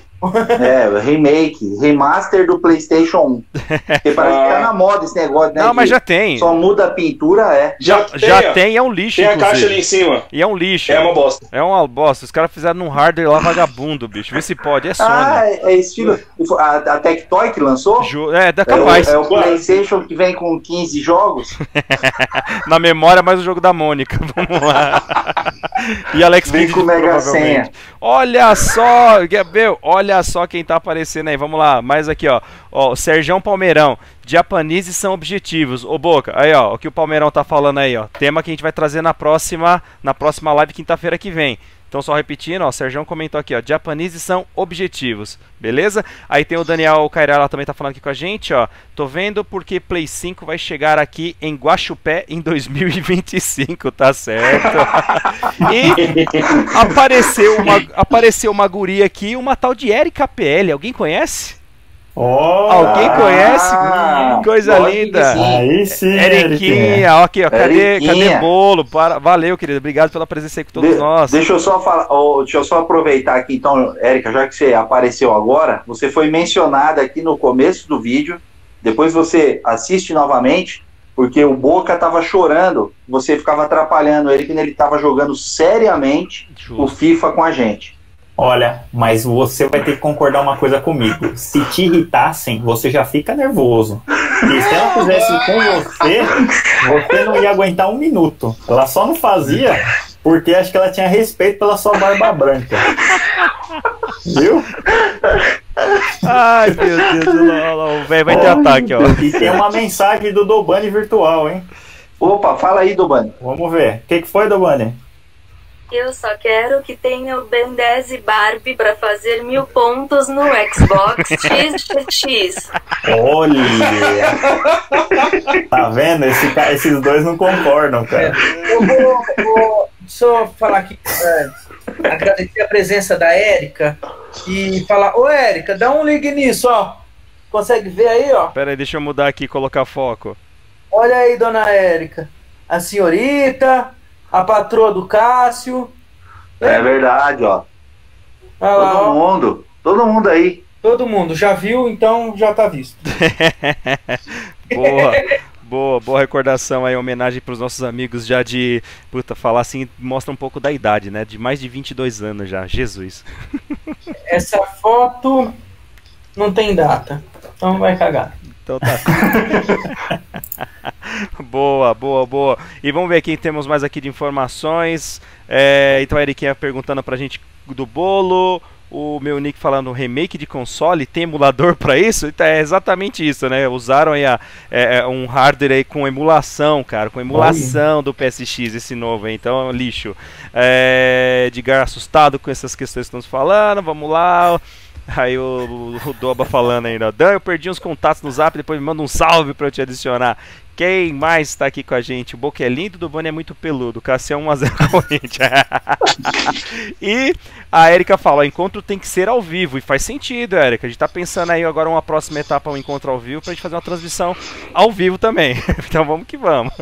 É, remake, remaster do PlayStation 1. Porque parece que tá na moda esse negócio, né? Não, mas já tem. Só muda a pintura, é. Já, Já já tem, ó. tem, é um lixo, Tem a caixa ali inclusive. em cima. E é um lixo. É uma bosta. É uma bosta. Os caras fizeram num hardware lá vagabundo, bicho. Vê se pode. É Sony. Ah, é, é estilo. A, a Tectoy que lançou? Ju- É, da É o, capaz. é o PlayStation que vem com 15 jogos. Na memória, mais o jogo da Mônica. Vamos lá. e Alex Vem Kidd, com Mega. Senha. Olha só, Gabriel, olha só quem tá aparecendo aí. Vamos lá, mais aqui, ó. Ó, o Serjão Palmeirão. Japoneses são objetivos. Ô Boca, aí ó, o que o Palmeirão tá falando aí, ó. Tema que a gente vai trazer na próxima, na próxima live quinta-feira que vem. Então só repetindo, ó, o Serjão comentou aqui, ó, japoneses são objetivos, beleza? Aí tem o Daniel Kairala também tá falando aqui com a gente, ó. Tô vendo porque Play 5 vai chegar aqui em Guaxupé em 2025, tá certo? e apareceu uma apareceu uma guria aqui, uma tal de Erika PL, alguém conhece? Ó, Alguém conhece? Ah, Coisa que linda. sim. Aí sim, Eriquinha, ó, aqui, ó. Cadê, Eriquinha. cadê bolo? Para... Valeu, querido. Obrigado pela presença aí com todos De- nós. Deixa eu só falar, ô, deixa eu só aproveitar aqui então, Érica, já que você apareceu agora, você foi mencionada aqui no começo do vídeo, depois você assiste novamente, porque o Boca tava chorando, você ficava atrapalhando ele quando ele tava jogando seriamente o Justo. FIFA com a gente. Olha, mas você vai ter que concordar uma coisa comigo. Se te irritassem, você já fica nervoso. E se ela fizesse com você, você não ia aguentar um minuto. Ela só não fazia porque acho que ela tinha respeito pela sua barba branca. Viu? Ai, meu Deus. olha lá, O velho vai ter Ai, ataque, ó. E tem uma mensagem do Dobani virtual, hein? Opa, fala aí, Dobani. Vamos ver. O que, que foi, Dobani? Eu só quero que tenha o Ben 10 e Barbie pra fazer mil pontos no Xbox XXX. Olha! Tá vendo? Esse esses dois não concordam, cara. Eu vou, vou só falar aqui, é, agradecer a presença da Érica e falar, ô Érica, dá um ligue nisso, ó. Consegue ver aí, ó? Pera aí, deixa eu mudar aqui e colocar foco. Olha aí, dona Érica. A senhorita, a patroa do Cássio. É verdade, ó. Olha lá, Todo ó. mundo, todo mundo aí. Todo mundo já viu, então já tá visto. Boa. Boa, boa recordação aí, homenagem pros nossos amigos já de, puta, falar assim, mostra um pouco da idade, né? De mais de 22 anos já, Jesus. Essa foto não tem data, então vai cagar. Então tá. boa, boa, boa. E vamos ver quem temos mais aqui de informações. É, então a Eriquinha perguntando pra gente do bolo. O meu Nick falando remake de console, tem emulador pra isso? Então é exatamente isso, né? Usaram aí a, é, é, um hardware aí com emulação, cara, com emulação do PSX esse novo, aí, então lixo. É, Edgar assustado com essas questões que estamos falando, vamos lá. Aí o, o Doba falando ainda, Dan, eu perdi uns contatos no zap, depois me manda um salve pra eu te adicionar. Quem mais está aqui com a gente? O Boca é lindo, do Boni é muito peludo. Cassião 1x0 Corinthians. e a Erika fala: o encontro tem que ser ao vivo. E faz sentido, Erika. A gente tá pensando aí agora uma próxima etapa, um encontro ao vivo, pra gente fazer uma transmissão ao vivo também. então vamos que vamos.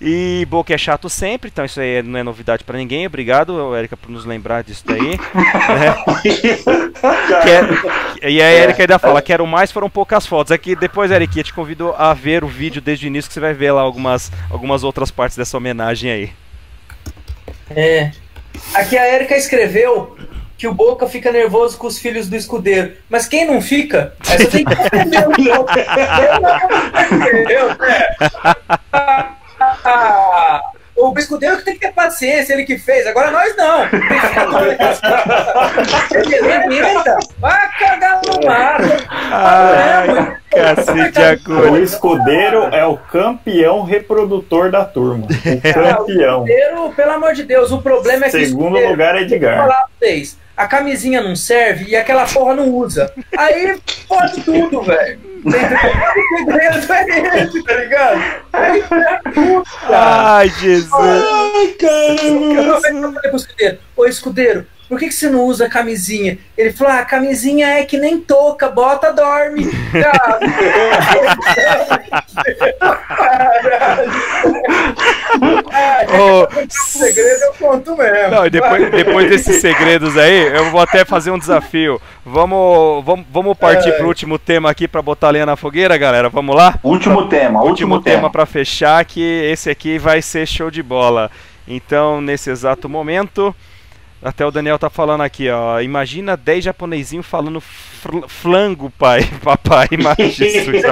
E Boca é chato sempre, então isso aí não é novidade pra ninguém. Obrigado, Erika, por nos lembrar disso daí. né? Quer- E a Erika ainda fala: quero mais, foram poucas fotos. Aqui depois, Erika, te convido a ver o vídeo desde o início, que você vai ver lá algumas, algumas outras partes dessa homenagem aí. É. Aqui a Erika escreveu que o Boca fica nervoso com os filhos do escudeiro. Mas quem não fica? Aí você tem que entender o Boca. Entendeu? Ah, O escudeiro que tem que ter paciência, ele que fez. Agora nós não. Vai cagar no mato. Ai, cacete O escudeiro é o campeão reprodutor da turma. O Ah, o campeão. escudeiro, pelo amor de Deus, o problema é que o Segundo escudeiro- lugar é Vou Edgar. falar pra vocês. A camisinha não serve e aquela porra não usa. Aí pode tudo, velho. O segredo é esse, tá ligado? Aí é cara. Ai, Jesus. Ai, Eu falei pro escudeiro, ô escudeiro, por que, que você não usa camisinha? Ele falou, ah, a camisinha é que nem toca, bota, dorme. Ô, O segredo eu conto mesmo. Não, e depois, depois desses segredos aí, eu vou até fazer um desafio. Vamos, vamos, vamos partir É. pro último tema aqui pra botar a lenha na fogueira, galera. Vamos lá? Último tema, último último tema tema. pra fechar, que esse aqui vai ser show de bola. Então, nesse exato momento, até o Daniel tá falando aqui, ó. Imagina 10 japonesinhos falando fl- flango, pai. Papai, mas Jesus.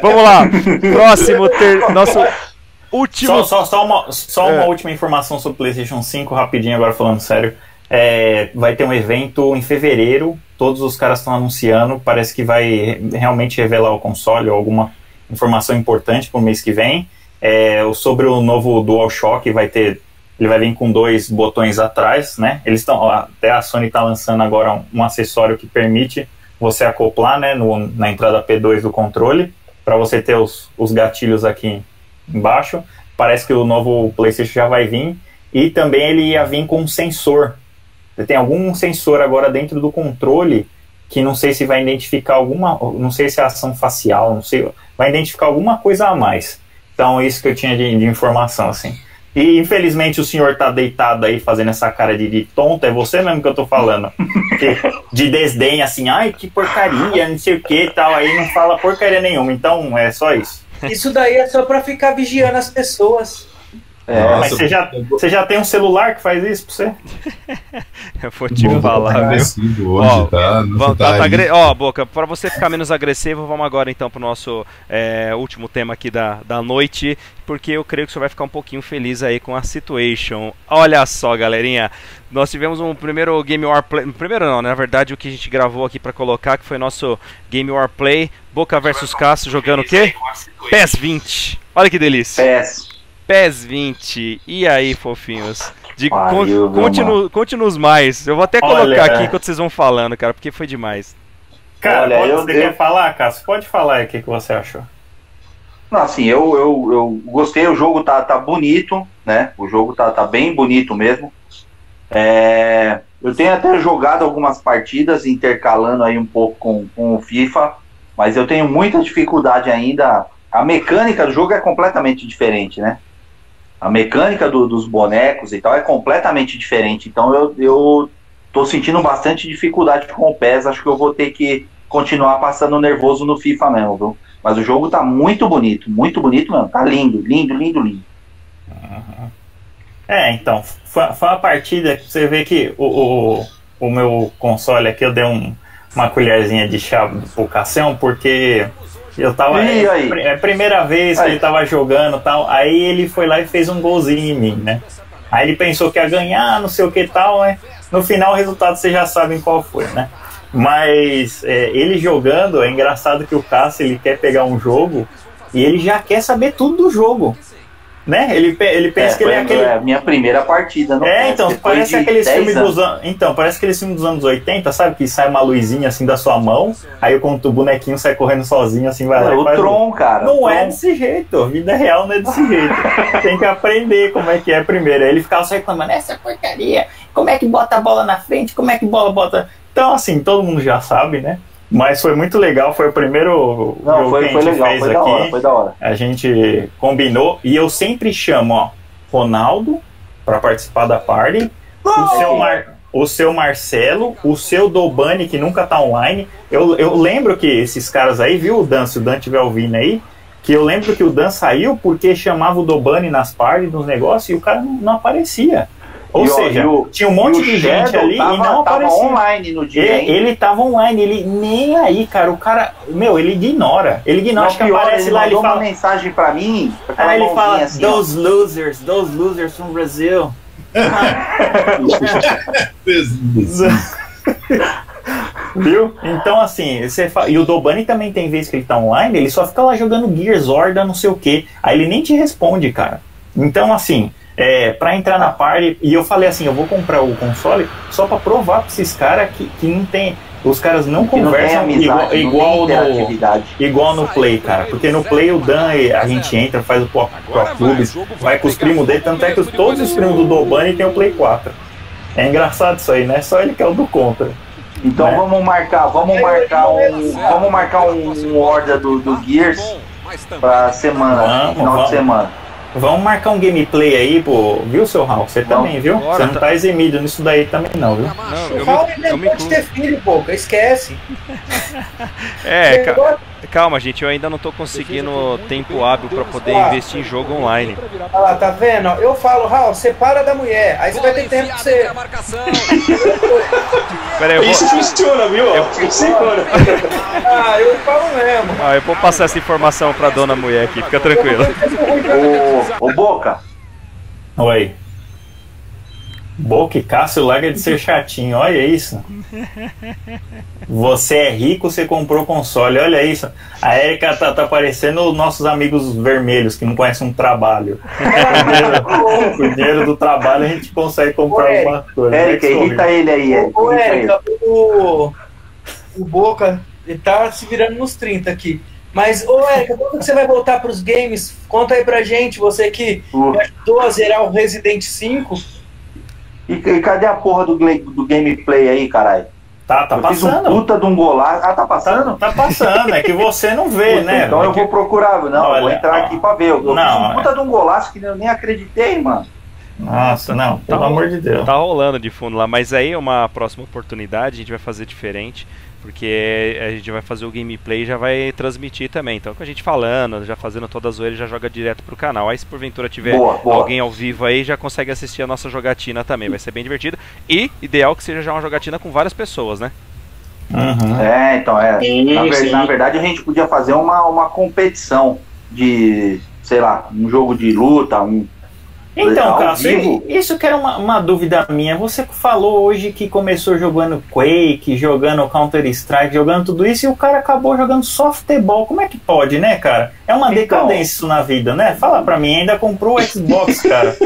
Vamos lá. Próximo ter nosso último Só, só, só uma, só uma É. última informação sobre o PlayStation 5, rapidinho, agora falando sério. É, vai ter um evento em fevereiro, todos os caras estão anunciando, parece que vai re- realmente revelar o console ou alguma informação importante para o mês que vem. É, sobre o novo DualShock, vai ter, ele vai vir com dois botões atrás, né? Eles estão, até a Sony está lançando agora um, um acessório que permite você acoplar, né, no, na entrada P2 do controle, para você ter os, os gatilhos aqui embaixo. Parece que o novo PlayStation já vai vir. E também ele ia vir com um sensor. Tem algum sensor agora dentro do controle que não sei se vai identificar alguma, não sei se é ação facial, não sei, vai identificar alguma coisa a mais. Então, isso que eu tinha de, de informação, assim. E infelizmente o senhor tá deitado aí fazendo essa cara de, de tonto, é você mesmo que eu tô falando. De desdém, assim, ai que porcaria, não sei o que e tal, aí não fala porcaria nenhuma. Então é só isso. Isso daí é só pra ficar vigiando as pessoas. É, Mas você já, você já tem um celular que faz isso pra você? Eu vou te Boca tá falar, viu? hoje, Ó, tá? Vamos, tá, tá aí- agre- Ó, Boca, pra você ficar menos agressivo, vamos agora então pro nosso é, último tema aqui da, da noite, porque eu creio que você vai ficar um pouquinho feliz aí com a situation. Olha só, galerinha, nós tivemos um primeiro Game War Play, primeiro não, né? na verdade o que a gente gravou aqui pra colocar, que foi nosso Game War Play, Boca versus Cássio jogando o quê? PES 20. Olha que delícia. PES. PES 20. E aí, fofinhos? De, Pariu, con- viu, conte-no- Conte-nos mais. Eu vou até Olha, colocar aqui é. enquanto vocês vão falando, cara, porque foi demais. Cara, Olha, pode- eu- você eu- quer falar, Cássio? Pode falar aí o que, que você achou. Não, assim, eu, eu, eu gostei, o jogo tá, tá bonito, né? O jogo tá, tá bem bonito mesmo. É, eu tenho até jogado algumas partidas, intercalando aí um pouco com, com o FIFA, mas eu tenho muita dificuldade ainda. A mecânica do jogo é completamente diferente, né? A mecânica do- dos bonecos e tal é completamente diferente. Então eu, eu tô sentindo bastante dificuldade com o PES. Acho que eu vou ter que continuar passando nervoso no FIFA mesmo, viu? Mas o jogo tá muito bonito, muito bonito mesmo. Tá lindo, lindo, lindo, lindo. É, então, foi, foi uma partida que você vê que o, o, o meu console aqui eu dei um, uma colherzinha de chá pro Cassião, porque eu tava. Ih, é, aí. é a primeira vez que Aí. ele tava jogando e tal. Aí ele foi lá e fez um golzinho em mim, né? Aí ele pensou que ia ganhar, não sei o que e tal, né? No final o resultado vocês já sabem qual foi, né? Mas é, ele jogando, é engraçado que o Cássio ele quer pegar um jogo e ele já quer saber tudo do jogo. Né? Ele, ele pensa É, que ele é aquele. a minha primeira partida no É, então, parece aqueles 10 filmes anos. dos anos. Então, parece aqueles filmes dos anos 80, sabe? Que sai uma luzinha assim da sua mão, aí o bonequinho sai correndo sozinho, assim, vai lá. É, e o faz Tron, cara. Não é Tron. desse jeito, a vida real não é desse jeito. Tem que aprender como é que é primeiro. Aí ele ficava só reclamando, essa porcaria, como é que bota a bola na frente, como é que bola bota. Então, assim, todo mundo já sabe, né? Mas foi muito legal, foi o primeiro Não, jogo foi, que a foi gente legal, fez foi aqui. da hora, foi da hora. A gente combinou e eu sempre chamo, ó, Ronaldo para participar da party, o seu, Mar- o seu Marcelo, o seu Dobani, que nunca tá online. Eu, eu lembro que esses caras aí, viu o Dan, se o Dan estiver ouvindo aí, que eu lembro que o Dan saiu porque chamava o Dobani nas parties, nos negócios, e o cara não, não aparecia. Ou E, seja, o- tinha um monte de gente Shadow ali tava, e não tava aparecia. online no dia, Ele, hein? ele tava online, ele nem aí, cara. O cara, meu, ele ignora. Ele ignora, acho que pior, aparece ele lá, ele mandou fala. uma mensagem pra mim, aquela Aí ele fala, assim, ó. those losers, those losers from Brazil. Viu? Então, assim, você fa... e o Dobani também tem vezes que ele tá online, ele só fica lá jogando Gears, Horda, não sei o que. Aí ele nem te responde, cara. Então, assim, é, pra entrar na party, e eu falei assim, eu vou comprar o console só pra provar pra esses caras que, que não tem. Os caras não Que não conversam amizade, igual, igual no, igual no Play, cara. Porque no Play o Dan, a gente entra, faz o Pro, Pro Clubes, vai com os primos dele, tanto é que os- todos os primos do Dobani tem o Play 4. É engraçado isso aí, né? Só ele que é o do contra. Então né? vamos marcar, vamos marcar um, vamos marcar um, um horda do, do Gears pra semana, Vamos, final vamos. de semana. Vamos marcar um gameplay aí, pô. Viu, seu Raul? Você também, viu? bora, Você não tá- tá eximido nisso daí também, não, viu? Não, O Raul me, eu me inventou de incluo. ter filho, boca, esquece. É, ca- Agora- calma, gente, eu ainda não tô conseguindo tempo hábil pra poder investir em jogo online. Olha lá, tá vendo? Eu falo, Raul, separa da mulher. Aí você vai ter tempo pra você. Pera aí, eu Isso vou, funciona, viu? Funciona. Ah, eu falo mesmo. ah, eu vou passar essa informação pra dona mulher aqui, fica tranquilo. Ô, ô Boca, Oi. Boca e Cássio larga de ser chatinho, olha isso. Você é rico, você comprou console, olha isso. A Erika tá, tá parecendo os nossos amigos vermelhos que não conhecem um trabalho. Com o dinheiro, dinheiro do trabalho a gente consegue comprar Ô, alguma coisa. Érica, É que irrita ele aí, Érica. Ô. Érica, o, o Boca, ele tá se virando nos 30 aqui. Mas, ô, Érica, quando que você vai voltar pros games? Conta aí pra gente, você que me ajudou a zerar o Resident 5. E, e cadê a porra do, do gameplay aí, caralho? Tá, tá eu fiz um passando. puta de um golaço. Ah, tá passando? Tá passando, é que você não vê, Puta, né? Então eu vou procurar. Não, eu vou Olha, entrar ó. aqui pra ver. Eu, eu Não, fiz um puta de um golaço que eu nem acreditei, mano. Nossa, não, pelo Tá- amor de Deus. Tá rolando de fundo lá, mas aí é uma próxima oportunidade, a gente vai fazer diferente, porque a gente vai fazer o gameplay e já vai transmitir também. Então, com a gente falando, já fazendo toda a zoeira, já joga direto pro canal. Aí, se porventura tiver Boa, boa. alguém ao vivo aí, já consegue assistir a nossa jogatina também. Vai ser bem divertido. E ideal que seja já uma jogatina com várias pessoas, né? Uhum. É, então, é. Sim, na, ver- sim. na verdade, a gente podia fazer uma, uma competição de, sei lá, um jogo de luta, um. Então, ao Cássio, isso que era uma, uma dúvida minha. Você falou hoje que começou jogando Quake, jogando Counter-Strike, jogando tudo isso, e o cara acabou jogando softball. Como é que pode, né, cara? É uma Então. decadência isso na vida, né? Fala pra mim, ainda comprou o Xbox, cara.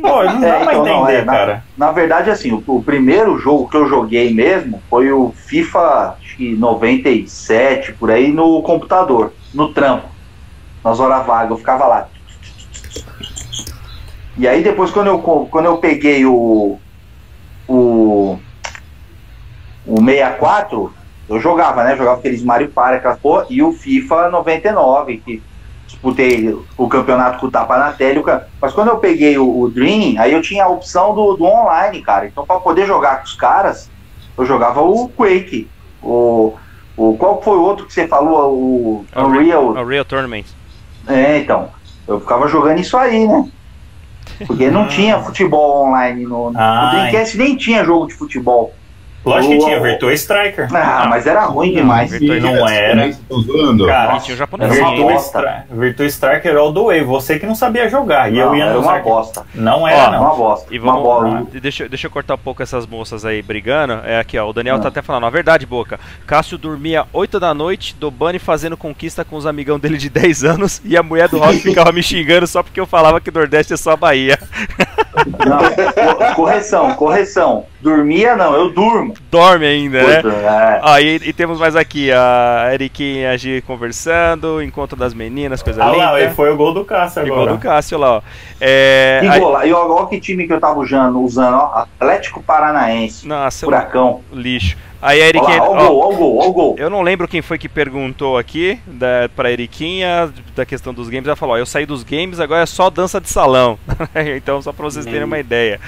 Pô, não dá É, pra então, entender, é, na- cara. Na verdade, assim, o, o primeiro jogo que eu joguei mesmo foi o FIFA acho que 97, por aí, no computador, no trampo, nas horas vagas, eu ficava lá. E aí depois quando eu, quando eu peguei o, o, o 64, eu jogava, né? Jogava aqueles Mario Party, aquelas porra, e o FIFA 99, que disputei o campeonato com o Tapa na tela. e o ca- Mas quando eu peguei o, o Dream, aí eu tinha a opção do, do online, cara. Então, para poder jogar com os caras, eu jogava o Quake. O, o, qual foi o outro que você falou? O Unreal. A Real Tournament. É, então. Eu ficava jogando isso aí, né? Porque não tinha futebol online no, no Ah, Dreamcast, nem tinha jogo de futebol. Lógico que o- tinha Virtua Striker. Ah, mas era ruim demais. Virtua Não era. Estão zoando. Cara, Tinha o japonês. Era uma Virtua, bosta. Stri- Virtua Striker eu doei, você que não sabia jogar. E Não, eu ia era uma bosta. Não Ó, era, Era não. uma bosta. E uma vamos, bola. e deixa, deixa eu cortar um pouco essas moças aí brigando. É aqui, ó. O Daniel tá Ah. até falando, a verdade, Boca. Cássio dormia 8 da noite, Dobani fazendo conquista com os amigão dele de 10 anos e a mulher do Rock ficava me xingando só porque eu falava que Nordeste é só Bahia. Não, co- correção, correção. Dormia não, eu durmo. Dorme ainda, né? Puta, é. Ah, e, e temos mais aqui a Eriquinha e a Gi conversando, encontro das meninas, coisa Ah lá, e linda. foi o gol do Cássio agora. do Cássio lá, ó. É, E aí- gola- e ó que time que eu tava usando, usando ó, Atlético Paranaense, nossa, Furacão. lixo. Aí a Olha Eriquinha. lá, ó o ó, gol, ó o gol, ó o gol. Eu não lembro quem foi que perguntou aqui da, pra Eriquinha da questão dos games. Ela falou: ó, eu saí dos games, agora é só dança de salão. então, só pra vocês terem uma ideia.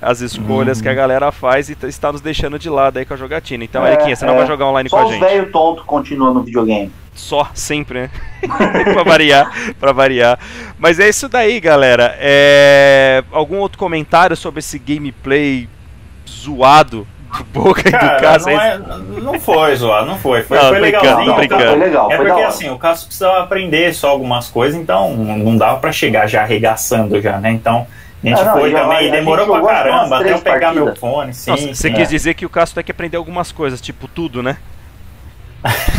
As escolhas que a galera faz e está nos deixando de lado aí com a jogatina. Então, É, Eriquinha, você não é. vai jogar online com Só a os gente. velhos tontos continuam no videogame. Só, sempre, né? pra variar, pra variar. Mas é isso daí, galera. É... Algum outro comentário sobre esse gameplay zoado do Boca e do Cara, Cássio? não, é- não foi zoado, não foi. Foi, Não, foi legalzinho. tô brincando. Foi legal, É foi porque assim, o Cássio precisava aprender só algumas coisas, então não dava pra chegar já arregaçando já, né? Então a gente Ah, não, foi a- também, demorou pra caramba até eu pegar meu partidas. fone, sim. Nossa, você sim. quis dizer que o Cássio tem que aprender algumas coisas, tipo tudo, né?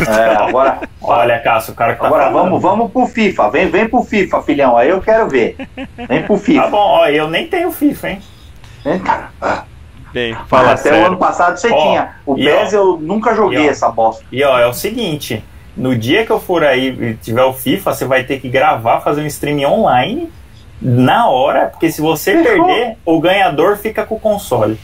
É, agora, Olha, Cássio, o cara que tá agora falando. vamos, vamos pro FIFA. Vem, vem pro FIFA, filhão. Aí eu quero ver. Vem pro Tá FIFA. bom, ó, eu nem tenho FIFA, hein? Vem, cara. Bem, fala Até o sério. ano passado você Ó, tinha. O PES ó, eu nunca joguei ó. essa bosta. E ó, é o seguinte, no dia que eu for aí e tiver o FIFA, você vai ter que gravar, fazer um stream online na hora, porque se você perder, o ganhador fica com o console.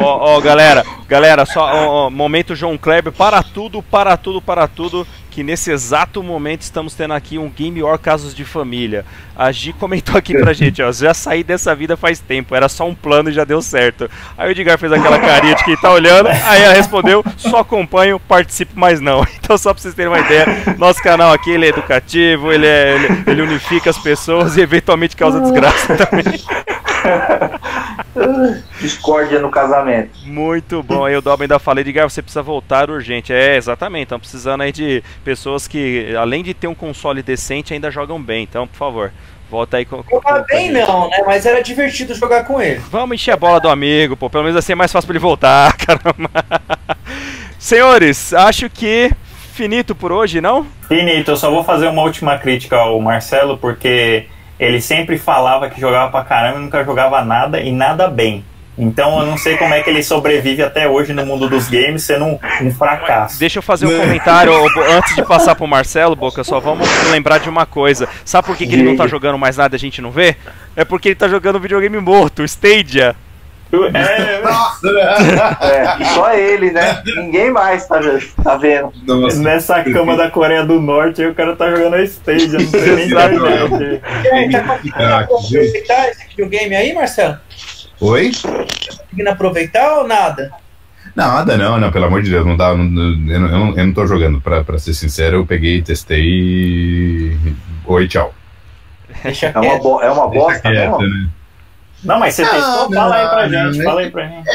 Ó, ó, galera, galera, só ó, momento João Kleber, para tudo, para tudo, para tudo, que nesse exato momento estamos tendo aqui um Game War Casos de Família. A Gi comentou aqui pra gente, ó, já saí dessa vida faz tempo, era só um plano e já deu certo. Aí o Edgar fez aquela carinha de quem tá olhando, aí ela respondeu, só acompanho, participo, mas não. Então só pra vocês terem uma ideia, nosso canal aqui, ele é educativo, ele, é, ele, ele unifica as pessoas e eventualmente causa desgraça também. Discórdia no casamento. Muito bom. Aí o Dalben ainda falei de você precisa voltar urgente. É, exatamente. Estamos precisando aí de pessoas que, além de ter um console decente, ainda jogam bem. Então, por favor, volta aí com. com- Jogar com- bem não, né? Mas era divertido jogar com ele. Vamos encher a bola do amigo, pô. Pelo menos assim é mais fácil pra ele voltar, caramba. Senhores, acho que finito por hoje, não? Finito, eu só vou fazer uma última crítica ao Marcelo, porque ele sempre falava que jogava pra caramba e nunca jogava nada e nada bem. Então eu não sei como é que ele sobrevive até hoje no mundo dos games sendo um, um fracasso. Deixa eu fazer um comentário antes de passar pro Marcelo, Boca. Só vamos lembrar de uma coisa. Sabe por que, que ele não tá jogando mais nada e a gente não vê? É porque ele tá jogando videogame morto, Stadia. É, É, só ele, né? Ninguém mais tá, tá vendo. Nossa. nessa cama da Coreia do Norte, aí o cara tá jogando a Stadia, não tem nem internet. E aí, tá conseguindo aproveitar esse videogame aí, Marcelo? Oi? Conseguindo aproveitar ou nada? Nada, não, não, pelo amor de Deus, não dá. não- eu, não, eu não- eu não tô jogando, pra, pra ser sincero, eu peguei, testei e. Oi, tchau. É uma, bo é uma bosta quieto, mesmo? né? Não, mas você Ah, testou? Fala aí pra não, gente, não. fala aí pra gente.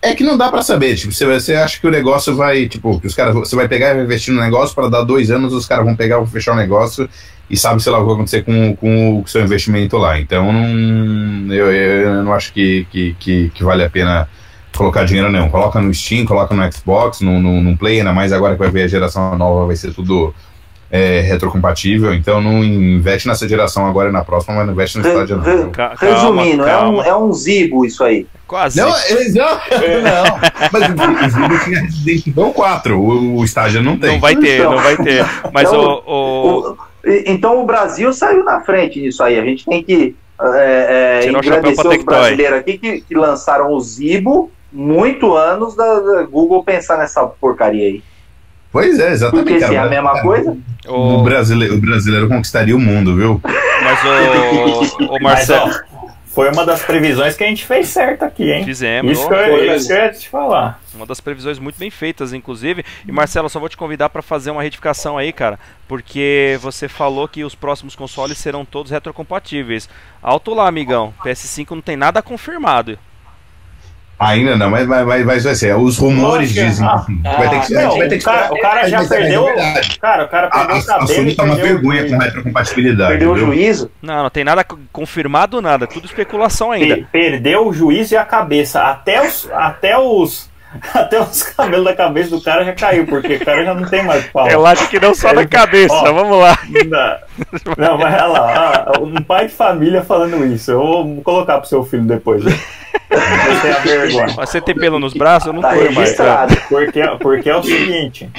É que não dá pra saber, tipo, você, você acha que o negócio vai, tipo, que os caras, você vai pegar e vai investir no negócio para dar dois anos, os caras vão pegar, vão fechar o negócio e sabe, sei lá, o que vai acontecer com, com o seu investimento lá. Então, não, eu, eu não acho que, que, que, que vale a pena colocar dinheiro, não. Coloca no Steam, coloca no Xbox, no, no, no Play, ainda mais agora que vai ver a geração nova, vai ser tudo é, retrocompatível. Então, não investe nessa geração agora e na próxima, mas não investe no estádio, não. Ca- Resumindo, calma, É, um, é um zibo isso aí. Quase. Não, eles não, não. Mas o jogo tinha Resident Evil 4, o, o estágio não tem. Não vai ter, Então. não vai ter. Mas Então, o, o- O- então o Brasil saiu na frente nisso aí. A gente tem que é, é, agradecer os brasileiros aqui que, que lançaram o Zibo muito anos da, da Google pensar nessa porcaria aí. Pois é, exatamente. Porque se é cara. a mesma coisa, O o- brasileiro, o brasileiro conquistaria o mundo, viu? mas o, o Mas, Marcelo. ó, foi uma das previsões que a gente fez certo aqui, hein? Fizemos. Isso que, eu, isso que eu ia te falar. Uma das previsões muito bem feitas, inclusive. E Marcelo, só vou te convidar para fazer uma retificação aí, cara, porque você falou que os próximos consoles serão todos retrocompatíveis. Alto lá, amigão. PS5 não tem nada confirmado. Ainda não, mas, mas, mas, vai ser. Os rumores Lógico, dizem ah, vai ter que ser. Não, vai ter que o cara, o cara já é perdeu. Cara, o cara A, perdeu a, o cabelo. a Sony tá uma perdeu o vergonha juízo. com retrocompatibilidade. perdeu o viu? juízo. Não, não tem nada co- confirmado, nada. Tudo especulação ainda. Pe- Perdeu o juízo e a cabeça. Até os, até os, até os cabelos da cabeça do cara já caiu, porque o cara já não tem mais pau. Relaxa que não só na Ele- cabeça. Ó. Vamos lá. Não, não, mas olha lá, ó, um pai de família falando isso. Eu vou colocar pro seu filho depois. né? Você tem a vergonha. Você tem pelo nos braços? Eu não Tá tenho mais. registrado. Porque, porque é o seguinte,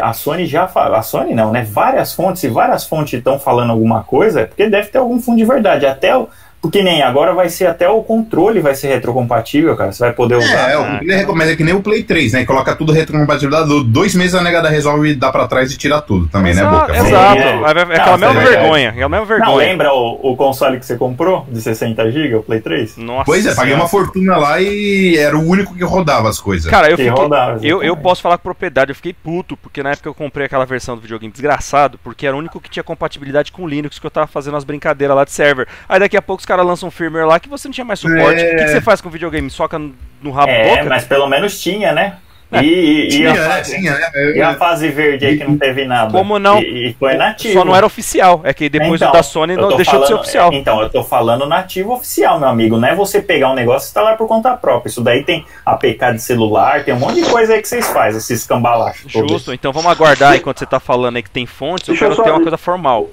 a Sony já fala, a Sony não, né? Várias fontes, se várias fontes estão falando alguma coisa, é porque deve ter algum fundo de verdade. Até o. Porque nem agora vai ser até o controle vai ser retrocompatível, cara. Você vai poder usar. É, o que ele recomenda é que nem o Play 3, né? Coloca tudo retrocompatibilidade, dois meses a negada resolve dar pra trás e tira tudo também, né, Exato, Boca? exato. É. É, é aquela Não, mesma é vergonha. É a mesma Não, vergonha. lembra o, o console que você comprou de 60 GB, o Play 3? Nossa Pois é, paguei uma fortuna lá e era o único que rodava as coisas. Cara, eu Que fiquei, rodava, eu, eu posso falar com propriedade, eu fiquei puto, porque na época eu comprei aquela versão do videogame desgraçado, porque era o único que tinha compatibilidade com Linux, que eu tava fazendo as brincadeiras lá de server. Aí daqui a pouco caras lançam um firmware lá que você não tinha mais suporte. É. O que, que você faz com o videogame? Soca no, rabo É, boca? mas pelo menos tinha, né? E, e- e tinha, a né? fase, Tinha, e a fase verde aí que não teve nada. Como não? E, e foi nativo. Só não era oficial. É que depois Então, o da Sony eu não deixou de ser falando- oficial. Então, eu tô falando nativo oficial, meu amigo. Não é você pegar um negócio e instalar por conta própria. Isso daí tem APK de celular, tem um monte de coisa aí que vocês fazem, esses cambalachos. todos. Justo, então vamos aguardar enquanto você tá falando aí que tem fontes, eu Deixa eu quero só- ter uma coisa formal.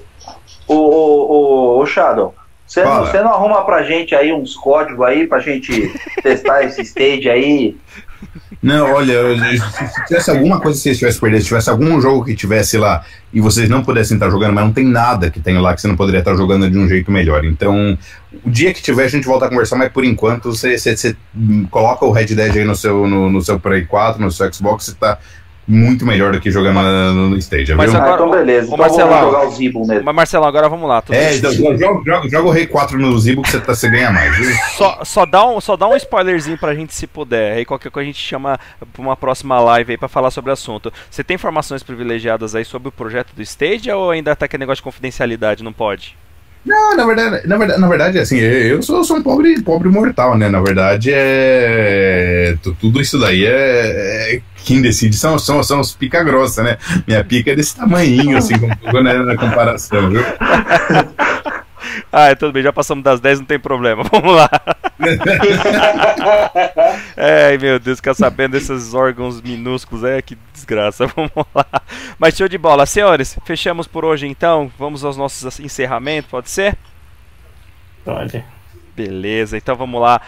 Ô, ô, ô, ô, Shadow, você não, você não arruma pra gente aí uns códigos aí pra gente testar esse stage aí? Não, olha, se tivesse alguma coisa que vocês tivessem perdido, se tivesse algum jogo que tivesse lá e vocês não pudessem estar jogando, mas não tem nada que tenha lá que você não poderia estar jogando de um jeito melhor. Então, o dia que tiver, a gente volta a conversar, mas por enquanto você, você- você, coloca o Red Dead aí no seu, no, no seu Play 4, no seu Xbox, você tá muito melhor do que jogando na- no Stadia, Mas viu? Agora, ah, então beleza. Então Marcelão. jogar o Zibo mesmo. Mas Marcelo, agora vamos lá. É, joga, joga o Rei 4 no Zibo que você, tá, você ganha mais, viu? Só, só, dá um, só dá um spoilerzinho pra gente se puder. Aí qualquer coisa a gente chama pra uma próxima live aí pra falar sobre o assunto. Você tem informações privilegiadas aí sobre o projeto do Stadia ou ainda tá aquele negócio de confidencialidade? Não pode? Não, na verdade, na verdade, na verdade assim, eu sou, sou um pobre, pobre mortal, né? Na verdade, é. tu- Tudo isso daí é. é- Quem decide são, são, são os pica grossa, né? Minha pica é desse tamanhinho, assim, como- né, na comparação, viu? Ah, tudo bem, já passamos das 10, não tem problema. Vamos lá. Ai, meu Deus, ficar sabendo desses órgãos minúsculos, é que desgraça. Vamos lá. Mas show de bola. Senhores, fechamos por hoje então. Vamos aos nossos encerramentos, pode ser? Pode. Beleza, então vamos lá.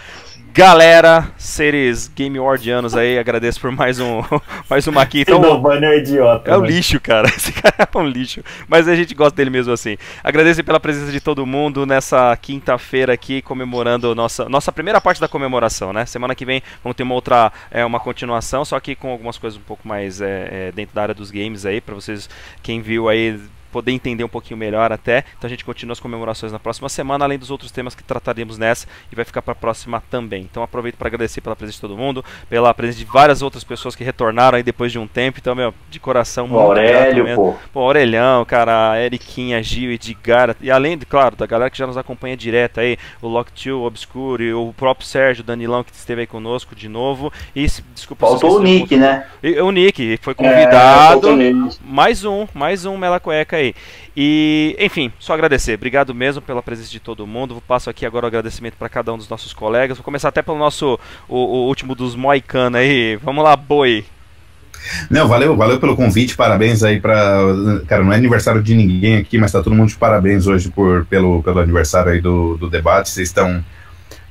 Galera, seres Game Awardianos aí, agradeço por mais um mais uma aqui. Então, o Bunny é um idiota. é o né? lixo, cara. Esse cara é um lixo. Mas a gente gosta dele mesmo assim. Agradeço pela presença de todo mundo nessa quinta-feira aqui, comemorando nossa, nossa primeira parte da comemoração, né? Semana que vem vamos ter uma outra, é, uma continuação, só que com algumas coisas um pouco mais é, é, dentro da área dos games aí, pra vocês, quem viu aí poder entender um pouquinho melhor até. Então a gente continua as comemorações na próxima semana, além dos outros temas que trataremos nessa e vai ficar para a próxima também. Então aproveito para agradecer pela presença de todo mundo, pela presença de várias outras pessoas que retornaram aí depois de um tempo. Então, meu, de coração, O muito grato Aurélio, mesmo. pô. Pô, Aurelhão, cara, a Eriquinha, Gil, Edgar, e além, claro, da galera que já nos acompanha direto aí, o Lock2, o Obscure, o próprio Sérgio, Danilão, que esteve aí conosco de novo. E, desculpa Faltou o Nick, né? e- O Nick foi É, convidado. nele. mais um, mais um Mela Cueca aí. E, enfim, só agradecer. Obrigado mesmo pela presença de todo mundo. Passo aqui agora o agradecimento para cada um dos nossos colegas. Vou começar até pelo nosso, o, o último dos Moicano aí. Vamos lá, boi. Não, valeu, valeu pelo convite, parabéns aí pra. Cara, não é aniversário de ninguém aqui, mas tá todo mundo de parabéns hoje por, pelo, pelo aniversário aí do, do debate. Vocês estão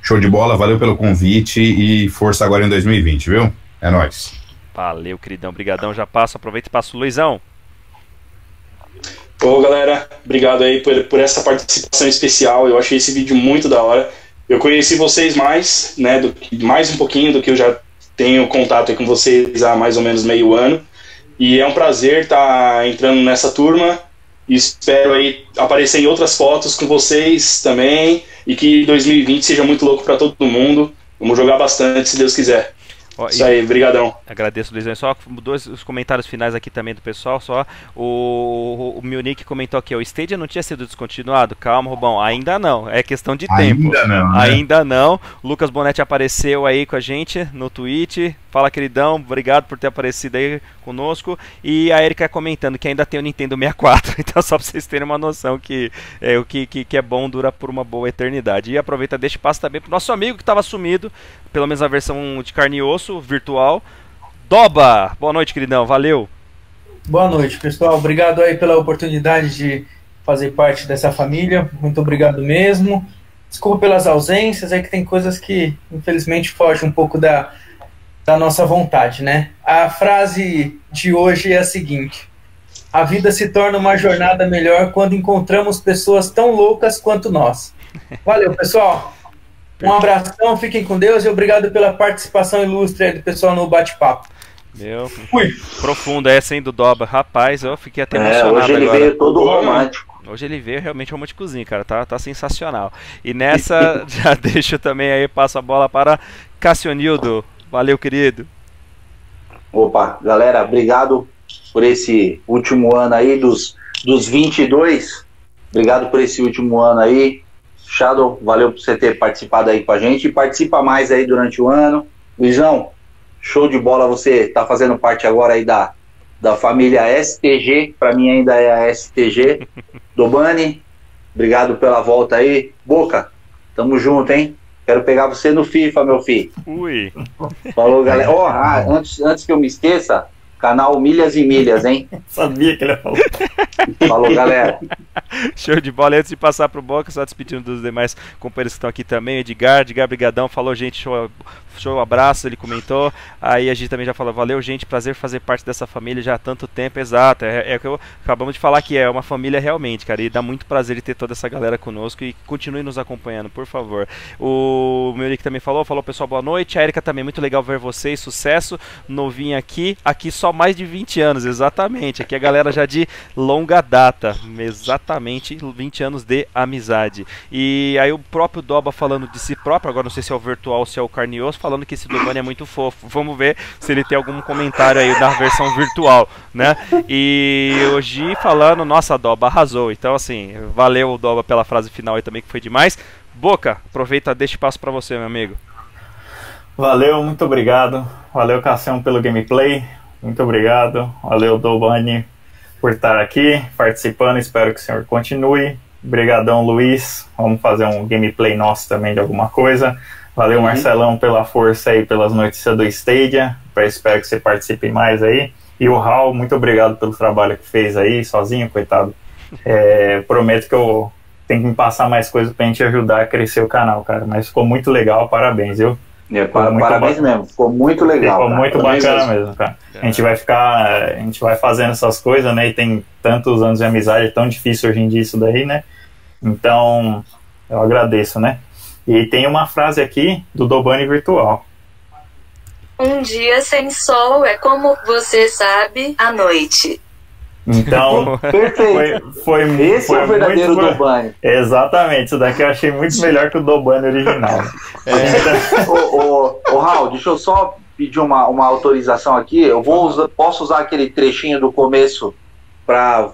show de bola, valeu pelo convite e força agora em 2020, viu? É nóis. Valeu, queridão. Brigadão. Já passo. Aproveita e passa o Luizão. Pô, galera, obrigado aí por, por essa participação especial. Eu achei esse vídeo muito da hora. Eu conheci vocês mais, né, do, mais um pouquinho do que eu já tenho contato com vocês há mais ou menos meio ano. E é um prazer estar entrando nessa turma. Espero aí aparecer em outras fotos com vocês também. E que 2020 seja muito louco para todo mundo. Vamos jogar bastante, se Deus quiser. Ó, Isso aí, brigadão. Agradeço, Luizão. Só dois os comentários finais aqui também do pessoal. Só o, o, o Munich comentou aqui: o Stadia não tinha sido descontinuado? Calma, Rubão. Ainda não. É questão de tempo. Ainda não, né? Ainda não. Lucas Bonetti apareceu aí com a gente no Twitch. Fala, queridão. Obrigado por ter aparecido aí conosco. E a Erika comentando que ainda tem o Nintendo 64. Então, só pra vocês terem uma noção que é, o que, que, que é bom dura por uma boa eternidade. E aproveita, deixa e passa também pro nosso amigo que estava sumido, pelo menos a versão de carne e osso, virtual. Doba! Boa noite, queridão. Valeu! Boa noite, pessoal. Obrigado aí pela oportunidade de fazer parte dessa família. Muito obrigado mesmo. Desculpa pelas ausências, é que tem coisas que infelizmente fogem um pouco da, da nossa vontade, né? A frase de hoje é a seguinte: A vida se torna uma jornada melhor quando encontramos pessoas tão loucas quanto nós. Valeu, pessoal. Um abração, fiquem com Deus e obrigado pela participação ilustre aí do pessoal no bate-papo. Meu, Fui. profunda essa, hein, do Doba. Rapaz, eu fiquei até É, emocionado hoje ele agora. veio todo romântico. Hoje ele veio realmente românticozinho, cara. Tá, tá sensacional. E nessa, já deixo também aí, passo a bola para Cassionildo. Valeu, querido. Opa, galera, obrigado por esse último ano aí, dos, dos 22. Obrigado por esse último ano aí. Shadow, valeu por você ter participado aí com a gente. E participa mais aí durante o ano. Luizão, show de bola você tá fazendo parte agora aí da, da família STG. Para mim ainda é a STG. Dobani, obrigado pela volta aí. Boca, tamo junto, hein? Quero pegar você no FIFA, meu filho. Ui. Falou, galera. Ó, ah, antes, antes que eu me esqueça, canal Milhas e Milhas, hein? Sabia que ele ia falar. Falou, galera. Show de bola. Antes de passar pro Boca, só despedindo dos demais companheiros que estão aqui também. Edgar, Edgar Brigadão, falou, gente, show, show, abraço, ele comentou. Aí a gente também já falou, valeu, gente, prazer fazer parte dessa família já há tanto tempo, exato. É, é o que eu acabamos de falar que é uma família realmente, cara. E dá muito prazer de ter toda essa galera conosco e continue nos acompanhando, por favor. O Meurik também falou, falou, pessoal, boa noite. A Erika também, muito legal ver vocês, sucesso. Novinha aqui, aqui só mais de 20 anos, exatamente. Aqui a galera já de longa data, exatamente 20 anos de amizade. E aí o próprio Doba falando de si próprio, agora não sei se é o virtual ou se é o carnioso, falando que esse Dobani é muito fofo. Vamos ver se ele tem algum comentário aí da versão virtual, né? E o Gi falando, nossa, Doba arrasou. Então, assim, valeu Doba pela frase final aí também, que foi demais. Boca, aproveita, deixa espaço pra você, meu amigo. Valeu, muito obrigado. Valeu, Cassião, pelo gameplay. Muito obrigado. Valeu, Dobani, por estar aqui participando. Espero que o senhor continue. Obrigadão, Luiz. Vamos fazer um gameplay nosso também de alguma coisa. Valeu, Marcelão, pela força aí, pelas notícias do Stadia. Espero que você participe mais aí. E o Raul, muito obrigado pelo trabalho que fez aí, sozinho, coitado. É, prometo que eu tenho que me passar mais coisas pra gente ajudar a crescer o canal, cara. Mas ficou muito legal, parabéns, viu? É, parabéns bacana. mesmo, ficou muito legal. Ficou cara. muito Parabéns bacana mesmo. mesmo, cara. A gente vai ficar, a gente vai fazendo essas coisas, né? E tem tantos anos de amizade, é tão difícil hoje em dia isso daí, né? Então, eu agradeço, né? E tem uma frase aqui do Dobani Virtual. Um dia sem sol é como você sabe, à noite. Então, Perfeito. foi, foi, Esse foi é o verdadeiro muito... Dobani. Exatamente, isso daqui eu achei muito melhor que o Dobani original. ô, ô, ô, Raul, deixa eu só pedir uma, uma autorização aqui. Eu vou usar- posso usar aquele trechinho do começo para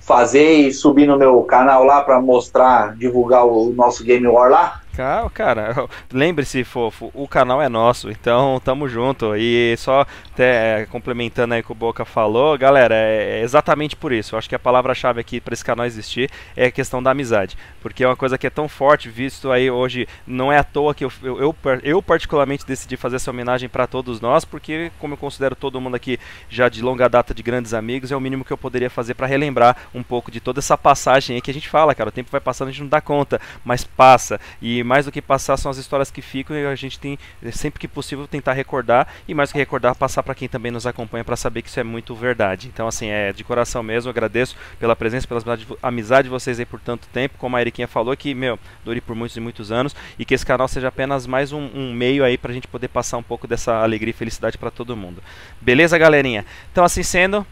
fazer e subir no meu canal lá para mostrar, divulgar o nosso Game War lá? Cara, cara, lembre-se, fofo, o canal é nosso, então tamo junto. E só até, é, complementando aí o que o Boca falou, galera, é, é exatamente por isso. Eu acho que a palavra-chave aqui para esse canal existir é a questão da amizade. Porque é uma coisa que é tão forte, visto aí hoje, não é à toa que eu, eu, eu, eu particularmente decidi fazer essa homenagem para todos nós, porque como eu considero todo mundo aqui já de longa data de grandes amigos, é o mínimo que eu poderia fazer para relembrar um pouco de toda essa passagem aí que a gente fala, cara. O tempo vai passando, a gente não dá conta, mas passa. E mais do que passar são as histórias que ficam e a gente tem eh, sempre que possível tentar recordar e mais do que recordar passar para quem também nos acompanha para saber que isso é muito verdade. Então assim, é de coração mesmo, agradeço pela presença, pela amizade, de vocês aí por tanto tempo, como a Eriquinha falou que, meu, dure por muitos e muitos anos e que esse canal seja apenas mais um, um meio aí pra gente poder passar um pouco dessa alegria e felicidade para todo mundo. Beleza, galerinha? Então assim sendo,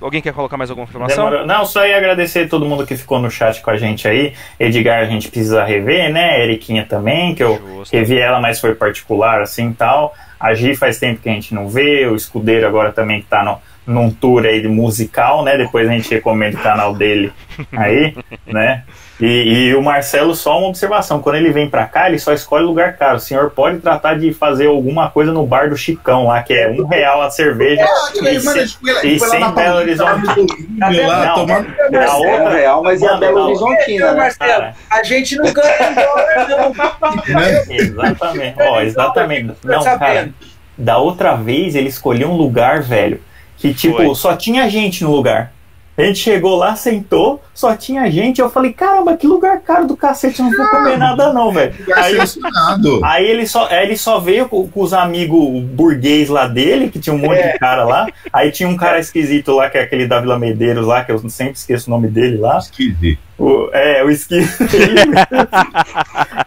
alguém quer colocar mais alguma informação? Demorou. Não, só ia agradecer todo mundo que ficou no chat com a gente aí. Edgar a gente precisa rever, né? Eriquinha também, que eu Justo. revi ela, mas foi particular assim tal. A Gi faz tempo que a gente não vê, o Escudeiro agora também que tá no, num tour aí de musical, né? Depois a gente recomenda o canal dele aí, né? E, e o Marcelo, só uma observação: quando ele vem pra cá, ele só escolhe lugar caro. O senhor pode tratar de fazer alguma coisa no bar do Chicão lá, que é um real a cerveja. e sem, e sem Belo Horizonte. lá, Não, tomar- a É um outra, real, mas é Mano, Belo não. Horizontina, Ô, né? Marcelo, a gente não ganha em dólar, não. Né? Exatamente. Ó, exatamente. Tá Não, cara, da outra vez ele escolheu um lugar, velho, que tipo, Foi. só tinha gente no lugar. A gente chegou lá, sentou, só tinha gente. Eu falei, caramba, que lugar caro do cacete, não vou comer nada não, velho. Aí, aí ele, só, aí ele só veio com, com os amigos burguês lá dele, que tinha um monte É. de cara lá. Aí tinha um cara esquisito lá, que é aquele da Vila Medeiros lá, que eu sempre esqueço o nome dele lá. Esquisito. O, é, o esqui.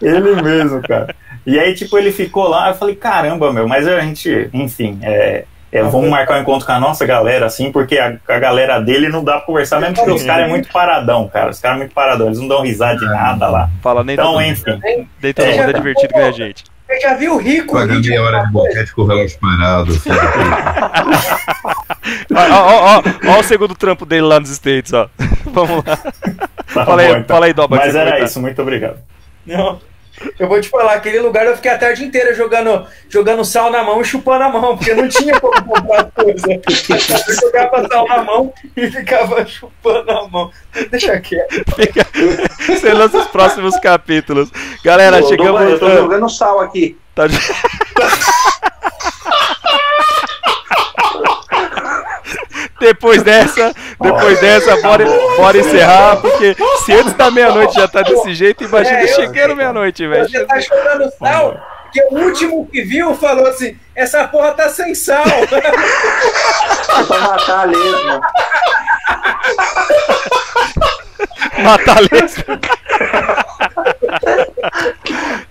ele, ele mesmo, cara. E aí, tipo, ele ficou lá, eu falei, caramba, meu, mas a gente, enfim, é. É, vamos marcar um encontro com a nossa galera, assim, porque a, a galera dele não dá pra conversar, mesmo porque os caras é muito paradão, cara. Os caras é muito paradão, eles não dão risada de nada lá. Fala nem Então, todo, enfim. nem todo é, mundo é divertido que nem a gente. Você já viu o rico? Pagar vídeo? meia hora de boquete com o relógio parado. da puta. Ó, ó, ó, ó o segundo trampo dele lá nos States, ó. Vamos lá. Tá Fala aí, bom, então. fala aí, Doba, Mas era comentar. isso, muito obrigado. Não. Eu vou te falar, aquele lugar eu fiquei a tarde inteira jogando, jogando sal na mão e chupando a mão, porque não tinha como comprar as coisas. Eu jogava sal na mão e ficava chupando a mão. Deixa quieto. Fica... Você lança os próximos capítulos. Galera, chegamos. Eu tô ah, jogando sal aqui. tá de- Depois dessa, depois dessa, bora, bora encerrar, porque se antes da meia-noite já tá desse jeito, imagina É, eu- chegando meia-noite, velho. Você tá jogando sal, que o último que viu falou assim: essa porra tá sem sal. É pra matar a lesma.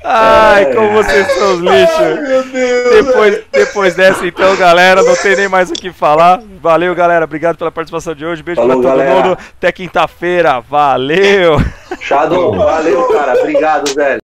Ai, como vocês são os lixos. Depois, depois dessa, então, galera, não tem nem mais o que falar. Valeu, galera. Obrigado pela participação de hoje. Beijo Falou, pra todo galera. mundo. Até quinta-feira. Valeu. Shadow, valeu, cara. Obrigado, velho.